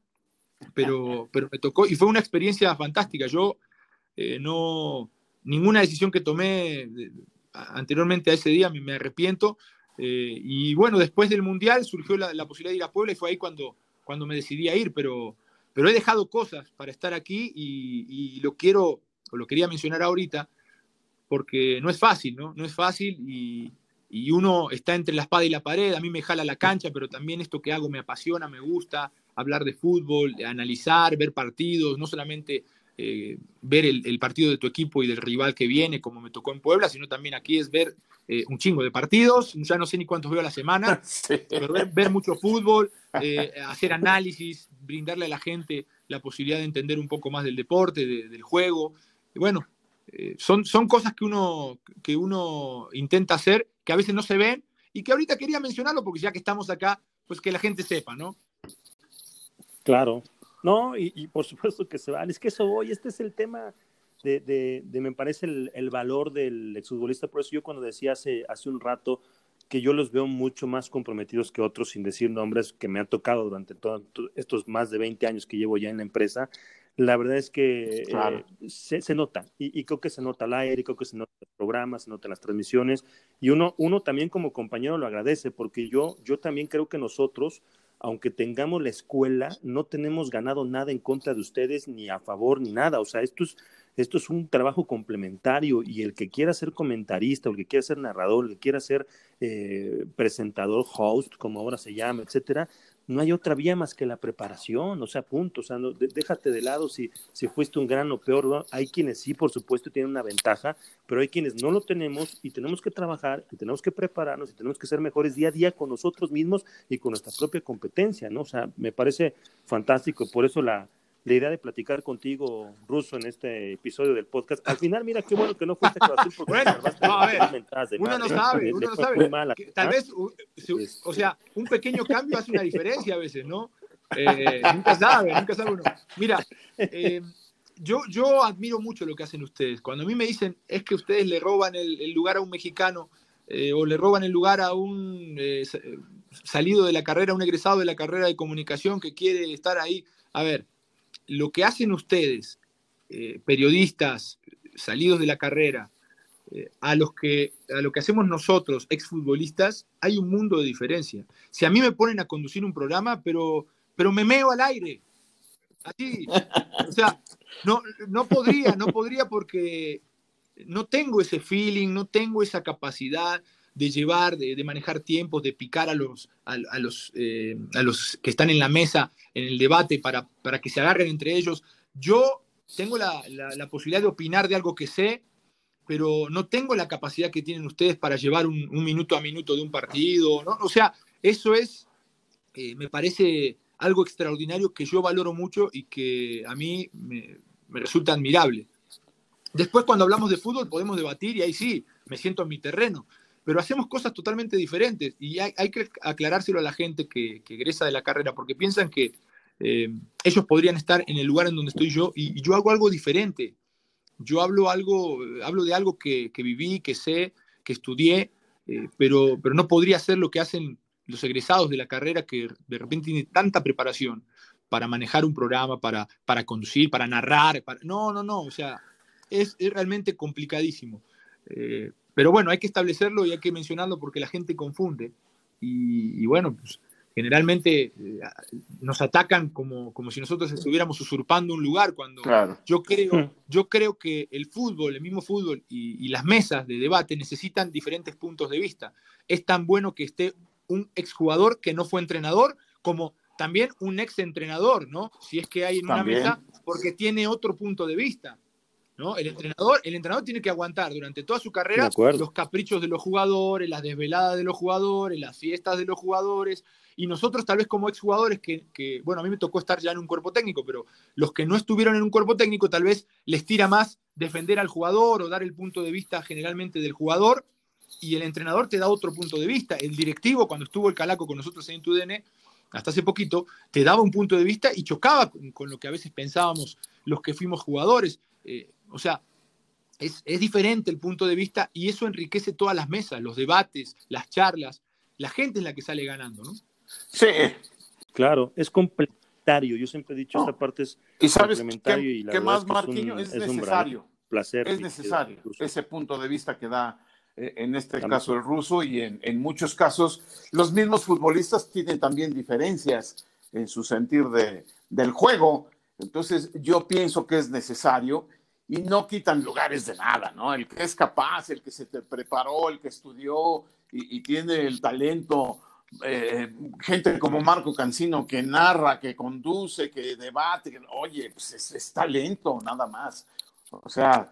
pero, pero me tocó y fue una experiencia fantástica. Yo eh, no, ninguna decisión que tomé anteriormente a ese día me, arrepiento. Eh, y bueno, después del Mundial surgió la, posibilidad de ir a Puebla y fue ahí cuando, cuando me decidí a ir, pero, pero he dejado cosas para estar aquí y, lo quiero, o lo quería mencionar ahorita, porque no es fácil, ¿no? No es fácil y, y uno está entre la espada y la pared, a mí me jala la cancha, pero también esto que hago me apasiona, me gusta, hablar de fútbol, analizar, ver partidos, no solamente eh, ver el, partido de tu equipo y del rival que viene, como me tocó en Puebla, sino también aquí es ver eh, un chingo de partidos, ya no sé ni cuántos veo a la semana, pero ver, mucho fútbol, eh, hacer análisis, brindarle a la gente la posibilidad de entender un poco más del deporte, del juego. bueno, son, son cosas que uno, que uno intenta hacer, que a veces no se ven, y que ahorita quería mencionarlo, porque ya que estamos acá, pues que la gente sepa, ¿no? Claro, no, y, por supuesto que se van. Es que eso hoy, este es el tema de, de, me parece, el, valor del exfutbolista. Por eso yo cuando decía hace, hace un rato que yo los veo mucho más comprometidos que otros, sin decir nombres, que me han tocado durante todos estos más de 20 años que llevo ya en la empresa, la verdad es que eh, se, se, nota, y, y, creo que se nota al aire, creo que se nota en los programas, se nota en las transmisiones, y uno, uno también como compañero lo agradece, porque yo, yo también creo que nosotros aunque tengamos la escuela, no tenemos ganado nada en contra de ustedes, ni a favor, ni nada. O sea, esto es, esto es un trabajo complementario y el que quiera ser comentarista, el que quiera ser narrador, el que quiera ser eh, presentador, host, como ahora se llama, etcétera, no hay otra vía más que la preparación, o sea, punto, o sea, no, déjate de lado si, si fuiste un gran o peor, hay quienes sí, por supuesto, tienen una ventaja, pero hay quienes no lo tenemos y tenemos que trabajar y tenemos que prepararnos y tenemos que ser mejores día a día con nosotros mismos y con nuestra propia competencia, ¿no? O sea, me parece fantástico, por eso la, la idea de platicar contigo, Ruso, en este episodio del podcast. Al final, mira qué bueno que no fuiste Cruz Azul porque bueno, no, a ver, uno no sabe, uno no sabe. tal vez, o sea, un pequeño cambio hace una diferencia a veces, ¿no? Eh, nunca sabe, nunca sabe uno. Mira, eh, yo, yo admiro mucho lo que hacen ustedes. Cuando a mí me dicen es que ustedes le roban el, lugar a un mexicano eh, o le roban el lugar a un salido de la carrera, un egresado de la carrera de comunicación que quiere estar ahí. A ver, lo que hacen ustedes, eh, periodistas salidos de la carrera, eh, a, los que, a lo que hacemos nosotros, exfutbolistas, hay un mundo de diferencia. Si a mí me ponen a conducir un programa, pero, pero me meo al aire. Así. O sea, no, no podría, no podría porque no tengo ese feeling, no tengo esa capacidad de llevar, de, manejar tiempos, de picar a los, a, los, eh, a los que están en la mesa, en el debate, para, para que se agarren entre ellos. Yo tengo la, la, posibilidad de opinar de algo que sé, pero no tengo la capacidad que tienen ustedes para llevar un, minuto a minuto de un partido. ¿no? O sea, eso es, eh, me parece algo extraordinario que yo valoro mucho y que a mí me, me resulta admirable. Después, cuando hablamos de fútbol, podemos debatir y ahí sí, me siento en mi terreno pero hacemos cosas totalmente diferentes y hay, que aclarárselo a la gente que, egresa de la carrera porque piensan que eh, ellos podrían estar en el lugar en donde estoy yo y, yo hago algo diferente. Yo hablo, algo, hablo de algo que, viví, que sé, que estudié, eh, pero, pero no podría hacer lo que hacen los egresados de la carrera que de repente tienen tanta preparación para manejar un programa, para, para conducir, para narrar. No, no, no, o sea, es, realmente complicadísimo. Eh, pero bueno, hay que establecerlo y hay que mencionarlo porque la gente confunde. Y, bueno, pues generalmente eh, nos atacan como, como si nosotros estuviéramos usurpando un lugar cuando yo, creo, hmm. yo creo que el fútbol, el mismo fútbol y, las mesas de debate necesitan diferentes puntos de vista. Es tan bueno que esté un exjugador que no fue entrenador como también un ex entrenador, ¿no? Si es que hay en una mesa, porque tiene otro punto de vista. ¿No? El entrenador, el entrenador tiene que aguantar durante toda su carrera los caprichos de los jugadores, las desveladas de los jugadores, las fiestas de los jugadores. Y nosotros, tal vez como exjugadores, que, que, bueno, a mí me tocó estar ya en un cuerpo técnico, pero los que no estuvieron en un cuerpo técnico, tal vez les tira más defender al jugador o dar el punto de vista generalmente del jugador. Y el entrenador te da otro punto de vista. El directivo, cuando estuvo el Calaco con nosotros en TUDN, hasta hace poquito, te daba un punto de vista y chocaba con, lo que a veces pensábamos los que fuimos jugadores. Eh, o sea, es, es diferente el punto de vista y eso enriquece todas las mesas, los debates, las charlas. La gente es la que sale ganando, ¿no? Sí. Claro, es complementario. Yo siempre he dicho, esta parte es ¿Y sabes complementario qué, y la qué más, es que Marquiño? un- Es, un gran necesario. placer. Es necesario ese punto de vista que da eh, en este También. caso el ruso y en, en muchos casos los mismos futbolistas tienen también diferencias en su sentir de, del juego. Entonces yo pienso que es necesario y no quitan lugares de nada, ¿no? El que es capaz, el que se te preparó, el que estudió y, y tiene el talento, eh, gente como Marco Cancino que narra, que conduce, que debate, que- oye, pues es, es talento, nada más. O sea,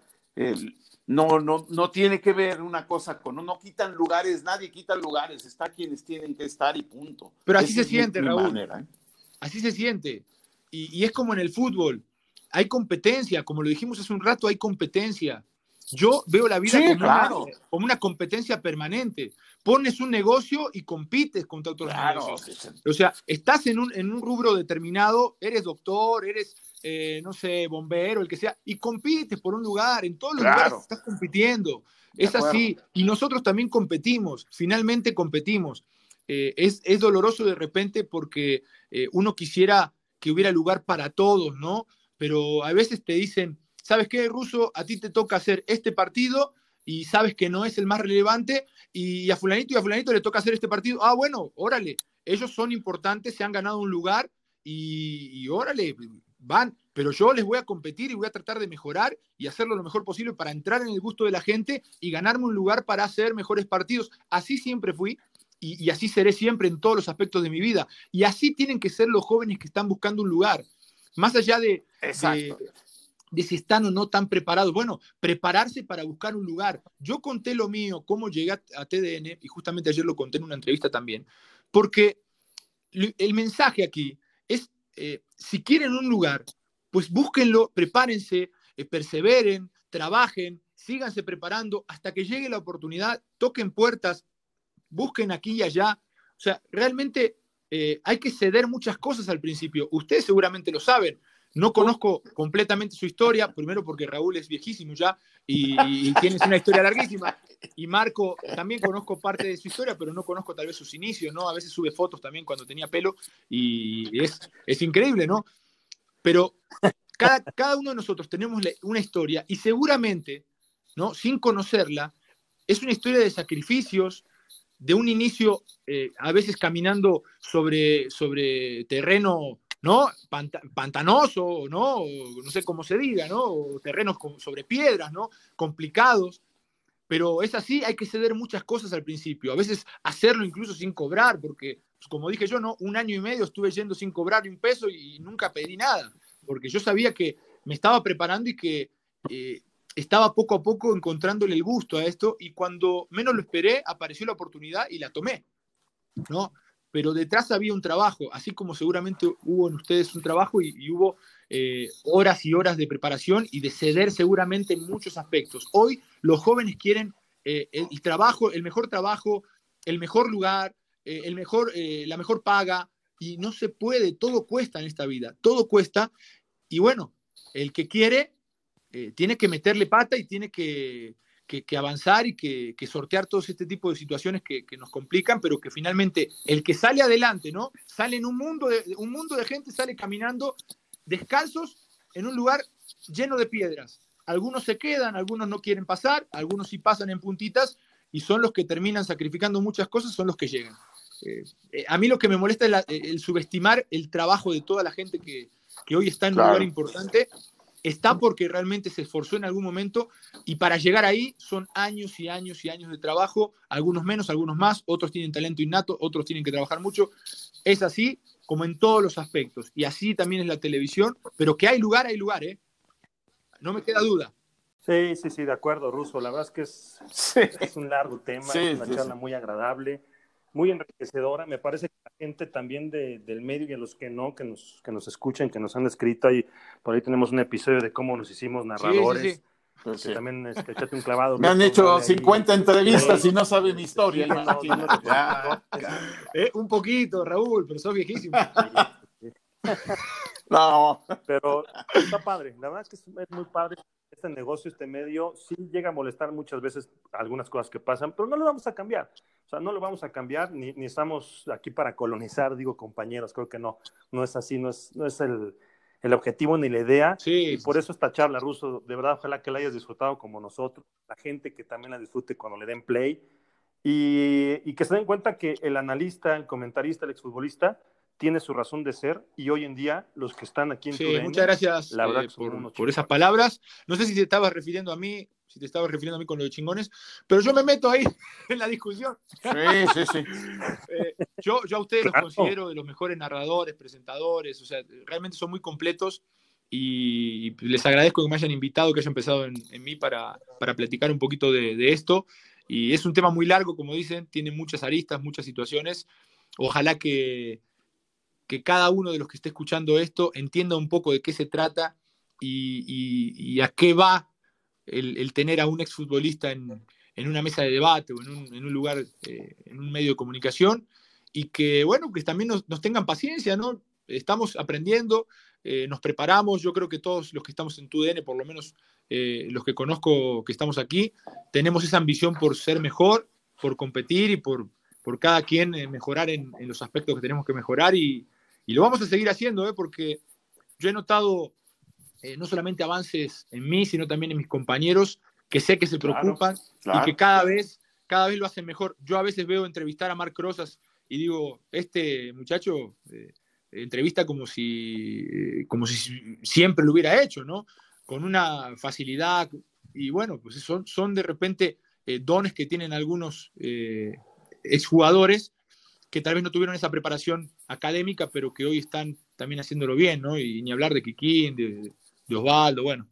no, no, no tiene que ver una cosa con, no quitan lugares, nadie quita lugares, está quienes tienen que estar y punto. Pero así Esa se mi- siente, mi Raúl. manera, ¿eh? Así se siente. Y, y es como en el fútbol. Hay competencia, como lo dijimos hace un rato, hay competencia. Yo veo la vida Sí, como, claro. una, como una competencia permanente. Pones un negocio y compites contra otros Claro, negocios. sí, sí. O sea, estás en un, en un rubro determinado, eres doctor, eres, eh, no sé, bombero, el que sea, y compites por un lugar. En todos los Claro. lugares estás compitiendo. De es así. Y nosotros también competimos, finalmente competimos. Eh, es, es doloroso de repente porque eh, uno quisiera que hubiera lugar para todos, ¿no? Pero a veces te dicen, ¿sabes qué, Ruso? A ti te toca hacer este partido y sabes que no es el más relevante y a fulanito y a fulanito le toca hacer este partido. Ah, bueno, órale, ellos son importantes, se han ganado un lugar y, órale, van, pero yo les voy a competir y voy a tratar de mejorar y hacerlo lo mejor posible para entrar en el gusto de la gente y ganarme un lugar para hacer mejores partidos. Así siempre fui y así seré siempre en todos los aspectos de mi vida. Y así tienen que ser los jóvenes que están buscando un lugar. Más allá de, Exacto. de, de si están o no tan preparados. Bueno, prepararse para buscar un lugar. Yo conté lo mío, cómo llegué a, a TDN, y justamente ayer lo conté en una entrevista también, porque el mensaje aquí es, eh, si quieren un lugar, pues búsquenlo, prepárense, eh, perseveren, trabajen, síganse preparando hasta que llegue la oportunidad, toquen puertas, busquen aquí y allá. O sea, realmente eh, hay que ceder muchas cosas al principio. Ustedes seguramente lo saben. No conozco completamente su historia, primero porque Raúl es viejísimo ya y, y tiene una historia larguísima. Y Marco también conozco parte de su historia, pero no conozco tal vez sus inicios, ¿no? A veces sube fotos también cuando tenía pelo y es, es increíble, ¿no? Pero cada, cada uno de nosotros tenemos una historia y seguramente, ¿no? Sin conocerla, es una historia de sacrificios, de un inicio eh, a veces caminando sobre, sobre terreno ¿no? Panta- pantanoso, ¿no? No sé cómo se diga, ¿no? Terrenos sobre piedras, ¿no? Complicados. Pero es así, hay que ceder muchas cosas al principio. A veces hacerlo incluso sin cobrar, porque, pues, como dije yo, ¿no? Un año y medio estuve yendo sin cobrar un peso y nunca pedí nada, porque yo sabía que me estaba preparando y que eh, estaba poco a poco encontrándole el gusto a esto y cuando menos lo esperé apareció la oportunidad y la tomé, ¿no? Pero detrás había un trabajo, así como seguramente hubo en ustedes un trabajo y, y hubo eh, horas y horas de preparación y de ceder seguramente en muchos aspectos. Hoy los jóvenes quieren eh, el, trabajo, el mejor trabajo, el mejor lugar, eh, el mejor, la mejor paga y no se puede, todo cuesta en esta vida, todo cuesta y bueno, el que quiere eh, tiene que meterle pata y tiene que, que, que avanzar y que, que, sortear todos este tipo de situaciones que, que, nos complican, pero que finalmente el que sale adelante, ¿no? Sale en un mundo de, un mundo de gente, sale caminando descalzos en un lugar lleno de piedras. Algunos se quedan, algunos no quieren pasar, algunos sí pasan en puntitas y son los que terminan sacrificando muchas cosas, son los que llegan. Eh, eh, a mí lo que me molesta es la, el subestimar el trabajo de toda la gente que, que hoy está en claro. un lugar importante está porque realmente se esforzó en algún momento y para llegar ahí son años y años y años de trabajo, algunos menos, algunos más, otros tienen talento innato, otros tienen que trabajar mucho. Es así como en todos los aspectos y así también es la televisión, pero que hay lugar, hay lugar, ¿eh? No me queda duda. Sí, sí, sí, de acuerdo, Ruso. La verdad es que es, sí. es un largo tema, sí, es una sí, charla muy agradable, muy enriquecedora. Me parece que la gente también de, del medio y a los que no, que nos, que nos escuchen, que nos han escrito, y por ahí tenemos un episodio de cómo nos hicimos narradores. Pues que también este, echate un clavado. Me han hecho 50 ahí. entrevistas y no saben mi historia. No, no, ya, eh, un poquito, Raúl, pero sos viejísimo. no. Pero está padre. La verdad es que es muy padre este negocio, este medio, sí llega a molestar muchas veces algunas cosas que pasan, pero no lo vamos a cambiar. O sea, no lo vamos a cambiar, ni, ni estamos aquí para colonizar, digo compañeros, creo que no, no es así, no es, no es el, el objetivo ni la idea. Sí. Y por eso esta charla, Ruso, de verdad, ojalá que la hayas disfrutado como nosotros, la gente que también la disfrute cuando le den play y, y que se den cuenta que el analista, el comentarista, el exfutbolista, tiene su razón de ser y hoy en día los que están aquí en Sí, muchas gracias la verdad eh, por, por esas palabras. No sé si te estabas refiriendo a mí, si te estabas refiriendo a mí con lo de chingones, pero yo me meto ahí en la discusión. Sí, sí, sí. Eh, yo, yo a ustedes Claro. los considero de los mejores narradores, presentadores, o sea, realmente son muy completos y les agradezco que me hayan invitado, que hayan empezado en, en mí para, para platicar un poquito de, de esto. Y es un tema muy largo, como dicen, tiene muchas aristas, muchas situaciones. Ojalá que, que cada uno de los que esté escuchando esto entienda un poco de qué se trata y, y- y a qué va el, el tener a un exfutbolista en, en una mesa de debate o en un, en un lugar, eh, en un medio de comunicación, y que, bueno, que también nos, nos tengan paciencia, ¿no? Estamos aprendiendo, eh, nos preparamos, yo creo que todos los que estamos en TUDN, por lo menos eh, los que conozco que estamos aquí, tenemos esa ambición por ser mejor, por competir y por, por cada quien mejorar en, en los aspectos que tenemos que mejorar y, y lo vamos a seguir haciendo, ¿eh? porque yo he notado eh, no solamente avances en mí, sino también en mis compañeros, que sé que se preocupan claro. y que cada vez, cada vez lo hacen mejor. Yo a veces veo entrevistar a Marc Rosas y digo, este muchacho eh, entrevista como si, eh, como si siempre lo hubiera hecho, ¿no? Con una facilidad y bueno, pues son, son de repente eh, dones que tienen algunos exjugadores que tal vez no tuvieron esa preparación académica, pero que hoy están también haciéndolo bien, ¿no? Y ni hablar de Kikín, de, de Osvaldo, bueno.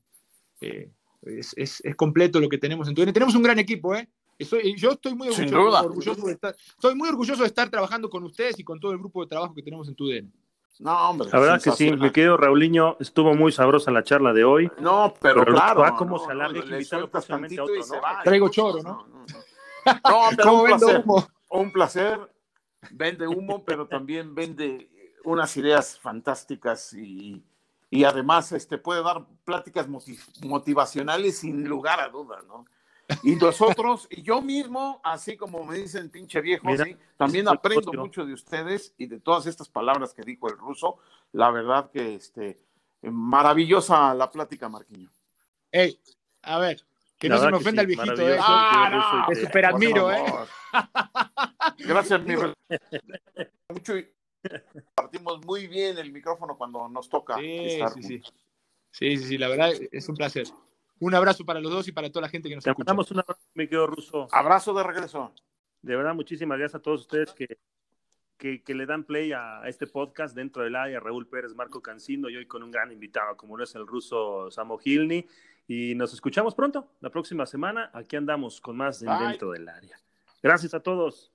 eh, es, es- es completo lo que tenemos en TUDN. Tenemos un gran equipo, ¿eh? Estoy- yo estoy muy Sin orgulloso, de estar, estoy muy orgulloso de estar trabajando con ustedes y con todo el grupo de trabajo que tenemos en TUDN. No, hombre. La verdad que sí, mi querido Raulinho, estuvo muy sabrosa la charla de hoy. No, pero, Pero claro. va como no, se alarga, no, le a tantito y se ¿no? va. Traigo choro, ¿no? No, no, pero ¿Cómo un placer. humo? Un placer. Vende humo, pero también vende unas ideas fantásticas y, y además este, puede dar pláticas moti- motivacionales sin lugar a dudas, ¿no? Y nosotros, y yo mismo, así como me dicen pinche viejo, Mira, ¿sí? también aprendo mucho de ustedes y de todas estas palabras que dijo el ruso. La verdad que este, maravillosa la plática, Marquiño. Ey, a ver, que La no se me ofenda sí, el viejito, ¿eh? Ah, no, te superadmiro, por ¿eh? Gracias, mi mucho y partimos muy bien el micrófono cuando nos toca Sí, estar sí, sí. Sí, sí, sí, la verdad es un placer. Un abrazo para los dos y para toda la gente que nos Te escucha. mandamos un abrazo, mi querido Ruso. Abrazo de regreso. De verdad, muchísimas gracias a todos ustedes que, que, que le dan play a este podcast dentro del área. Raúl Pérez, Marco Cancino y hoy con un gran invitado, como lo es el ruso Samo Gilny. Y nos escuchamos pronto, la próxima semana. Aquí andamos con más dentro del área. Gracias a todos.